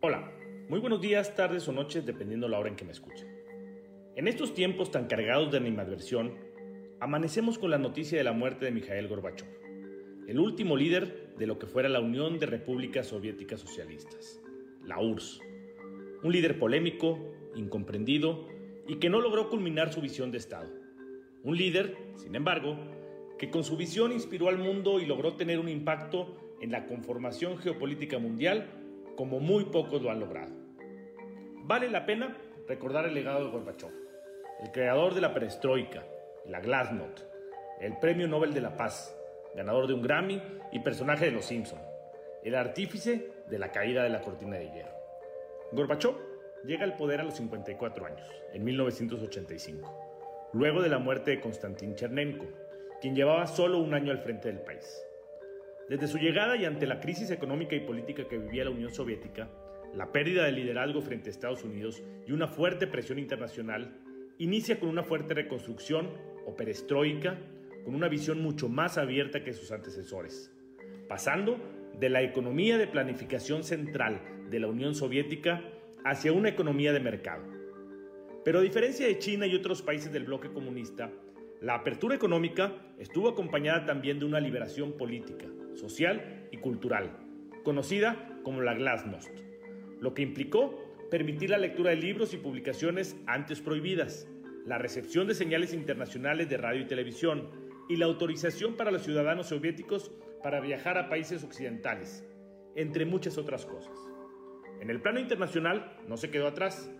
Hola, muy buenos días, tardes o noches, dependiendo la hora en que me escuchen. En estos tiempos tan cargados de animadversión, amanecemos con la noticia de la muerte de Mikhail Gorbachev, el último líder de lo que fuera la Unión de Repúblicas Soviéticas Socialistas, la URSS. Un líder polémico, incomprendido y que no logró culminar su visión de Estado. Un líder, sin embargo, que con su visión inspiró al mundo y logró tener un impacto en la conformación geopolítica mundial como muy pocos lo han logrado. Vale la pena recordar el legado de Gorbachev el creador de la perestroika, la Glasnost, el Premio Nobel de la Paz, ganador de un Grammy y personaje de Los Simpson, el artífice de la caída de la cortina de hierro. Gorbachev llega al poder a los 54 años, en 1985, luego de la muerte de Konstantin Chernenko, quien llevaba solo un año al frente del país. Desde su llegada y ante la crisis económica y política que vivía la Unión Soviética, la pérdida de liderazgo frente a Estados Unidos y una fuerte presión internacional, inicia con una fuerte reconstrucción o perestroika, con una visión mucho más abierta que sus antecesores, pasando de la economía de planificación central de la Unión Soviética hacia una economía de mercado. Pero a diferencia de China y otros países del bloque comunista, la apertura económica estuvo acompañada también de una liberación política, social y cultural, conocida como la Glasnost, lo que implicó permitir la lectura de libros y publicaciones antes prohibidas, la recepción de señales internacionales de radio y televisión y la autorización para los ciudadanos soviéticos para viajar a países occidentales, entre muchas otras cosas. En el plano internacional, no se quedó atrás,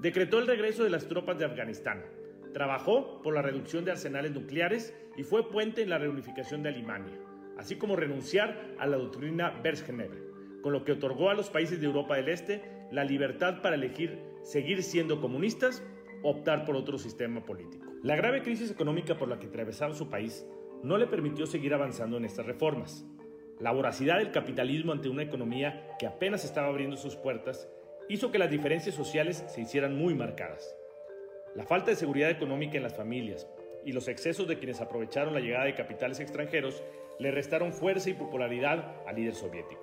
decretó el regreso de las tropas de Afganistán, trabajó por la reducción de arsenales nucleares y fue puente en la reunificación de Alemania, así como renunciar a la doctrina Bergenheber, con lo que otorgó a los países de Europa del Este la libertad para elegir seguir siendo comunistas o optar por otro sistema político. La grave crisis económica por la que atravesaba su país no le permitió seguir avanzando en estas reformas. La voracidad del capitalismo ante una economía que apenas estaba abriendo sus puertas hizo que las diferencias sociales se hicieran muy marcadas. La falta de seguridad económica en las familias y los excesos de quienes aprovecharon la llegada de capitales extranjeros le restaron fuerza y popularidad al líder soviético.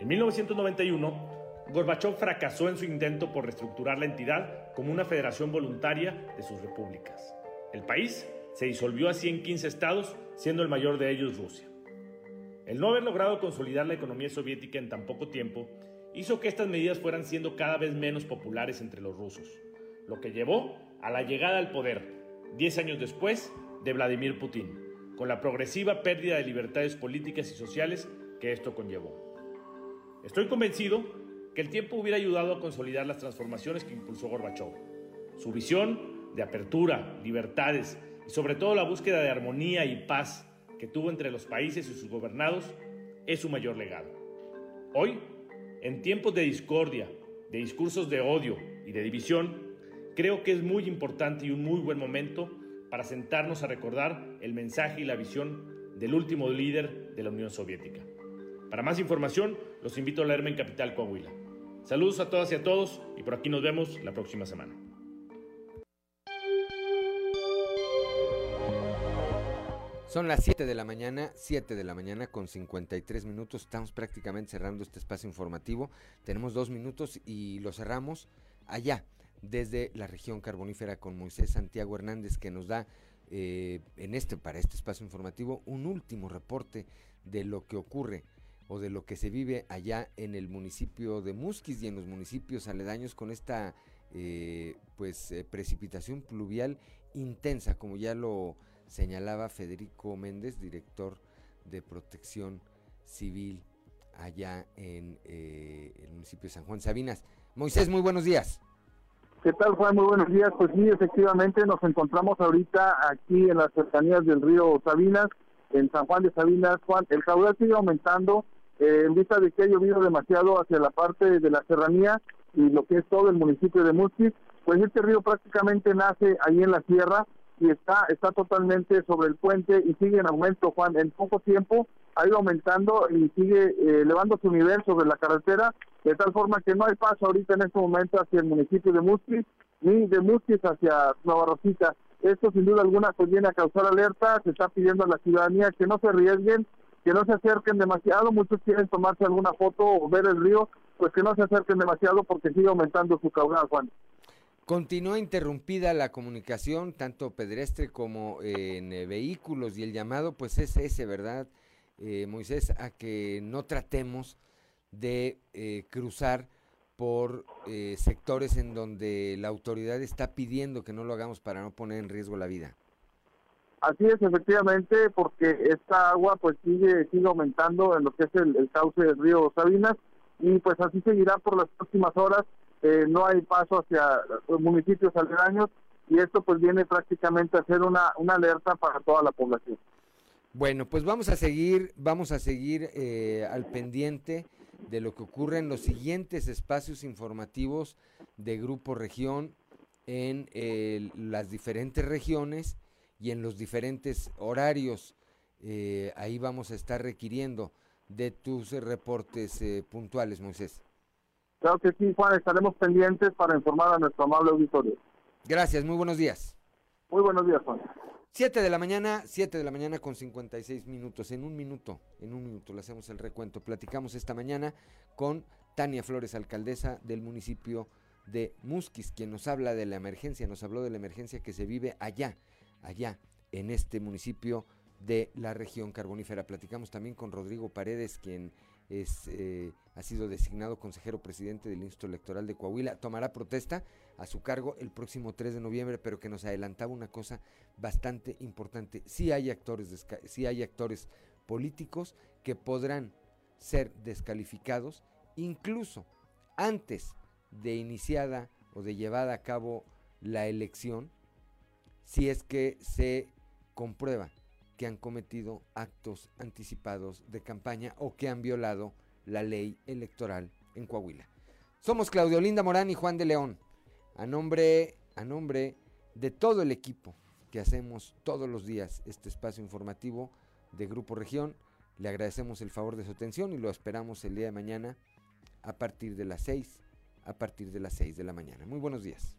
En 1991, Gorbachev fracasó en su intento por reestructurar la entidad como una federación voluntaria de sus repúblicas. El país se disolvió así en 15 estados, siendo el mayor de ellos Rusia. El no haber logrado consolidar la economía soviética en tan poco tiempo hizo que estas medidas fueran siendo cada vez menos populares entre los rusos, lo que llevó a la llegada al poder, 10 años después, de Vladimir Putin, con la progresiva pérdida de libertades políticas y sociales que esto conllevó. Estoy convencido que el tiempo hubiera ayudado a consolidar las transformaciones que impulsó Gorbachev. Su visión de apertura, libertades y sobre todo la búsqueda de armonía y paz que tuvo entre los países y sus gobernados es su mayor legado. Hoy, en tiempos de discordia, de discursos de odio y de división, creo que es muy importante y un muy buen momento para sentarnos a recordar el mensaje y la visión del último líder de la Unión Soviética. Para más información, los invito a leerme en Capital Coahuila. Saludos a todas y a todos y por aquí nos vemos la próxima semana. Son las 7 de la mañana, 7 de la mañana con 53 minutos. Estamos prácticamente cerrando este espacio informativo. Tenemos dos minutos y lo cerramos allá, desde la región carbonífera con Moisés Santiago Hernández, que nos da eh, en este, para este espacio informativo, un último reporte de lo que ocurre o de lo que se vive allá en el municipio de Musquis y en los municipios aledaños con esta eh, pues eh, precipitación pluvial intensa, como ya lo señalaba Federico Méndez, director de Protección Civil allá en eh, el municipio de San Juan Sabinas. Moisés, muy buenos días. ¿Qué tal, Juan? Muy buenos días. Pues sí, efectivamente nos encontramos ahorita aquí en las cercanías del río Sabinas, en San Juan de Sabinas. Juan, el caudal sigue aumentando eh, en vista de que ha llovido demasiado hacia la parte de la serranía y lo que es todo el municipio de Musquis. Pues este río prácticamente nace ahí en la sierra y está, está totalmente sobre el puente y sigue en aumento, Juan. En poco tiempo ha ido aumentando y sigue eh, elevando su nivel sobre la carretera, de tal forma que no hay paso ahorita en este momento hacia el municipio de Musquis, ni de Musquis hacia Nueva Rosita. Esto sin duda alguna pues viene a causar alerta, se está pidiendo a la ciudadanía que no se arriesguen, que no se acerquen demasiado, muchos quieren tomarse alguna foto o ver el río, pues que no se acerquen demasiado porque sigue aumentando su caudal, Juan. Continúa interrumpida la comunicación, tanto pedestre como en eh, vehículos, y el llamado pues es ese, ¿verdad, eh, Moisés? A que no tratemos de eh, cruzar por sectores en donde la autoridad está pidiendo que no lo hagamos para no poner en riesgo la vida. Así es, efectivamente, porque esta agua pues sigue, sigue aumentando en lo que es el, cauce del río Sabinas y pues así seguirá por las próximas horas eh, no hay paso hacia municipios aledaños y esto pues viene prácticamente a ser una, una alerta para toda la población. Bueno, pues vamos a seguir, vamos a seguir eh, al pendiente de lo que ocurre en los siguientes espacios informativos de Grupo Región en las diferentes regiones y en los diferentes horarios. Eh, ahí vamos a estar requiriendo de tus reportes puntuales, Moisés. Claro que sí, Juan, estaremos pendientes para informar a nuestro amable auditorio. Gracias, muy buenos días. Muy buenos días, Juan. Siete de la mañana, siete de la mañana con 56 minutos. En un minuto, en un minuto le hacemos el recuento. Platicamos esta mañana con Tania Flores, alcaldesa del municipio de Musquis, quien nos habla de la emergencia, nos habló de la emergencia que se vive allá, allá, en este municipio de la región carbonífera. Platicamos también con Rodrigo Paredes, quien es, eh, ha sido designado consejero presidente del Instituto Electoral de Coahuila. Tomará protesta a su cargo el próximo 3 de noviembre, pero que nos adelantaba una cosa bastante importante. Sí hay actores, sí hay actores políticos que podrán ser descalificados incluso antes de iniciada o de llevada a cabo la elección, si es que se comprueba que han cometido actos anticipados de campaña o que han violado la ley electoral en Coahuila. Somos Claudio Linda Morán y Juan de León. A nombre, a nombre de todo el equipo que hacemos todos los días este espacio informativo de Grupo Región, le agradecemos el favor de su atención y lo esperamos el día de mañana a partir de las 6, a partir de las 6 de la mañana. Muy buenos días.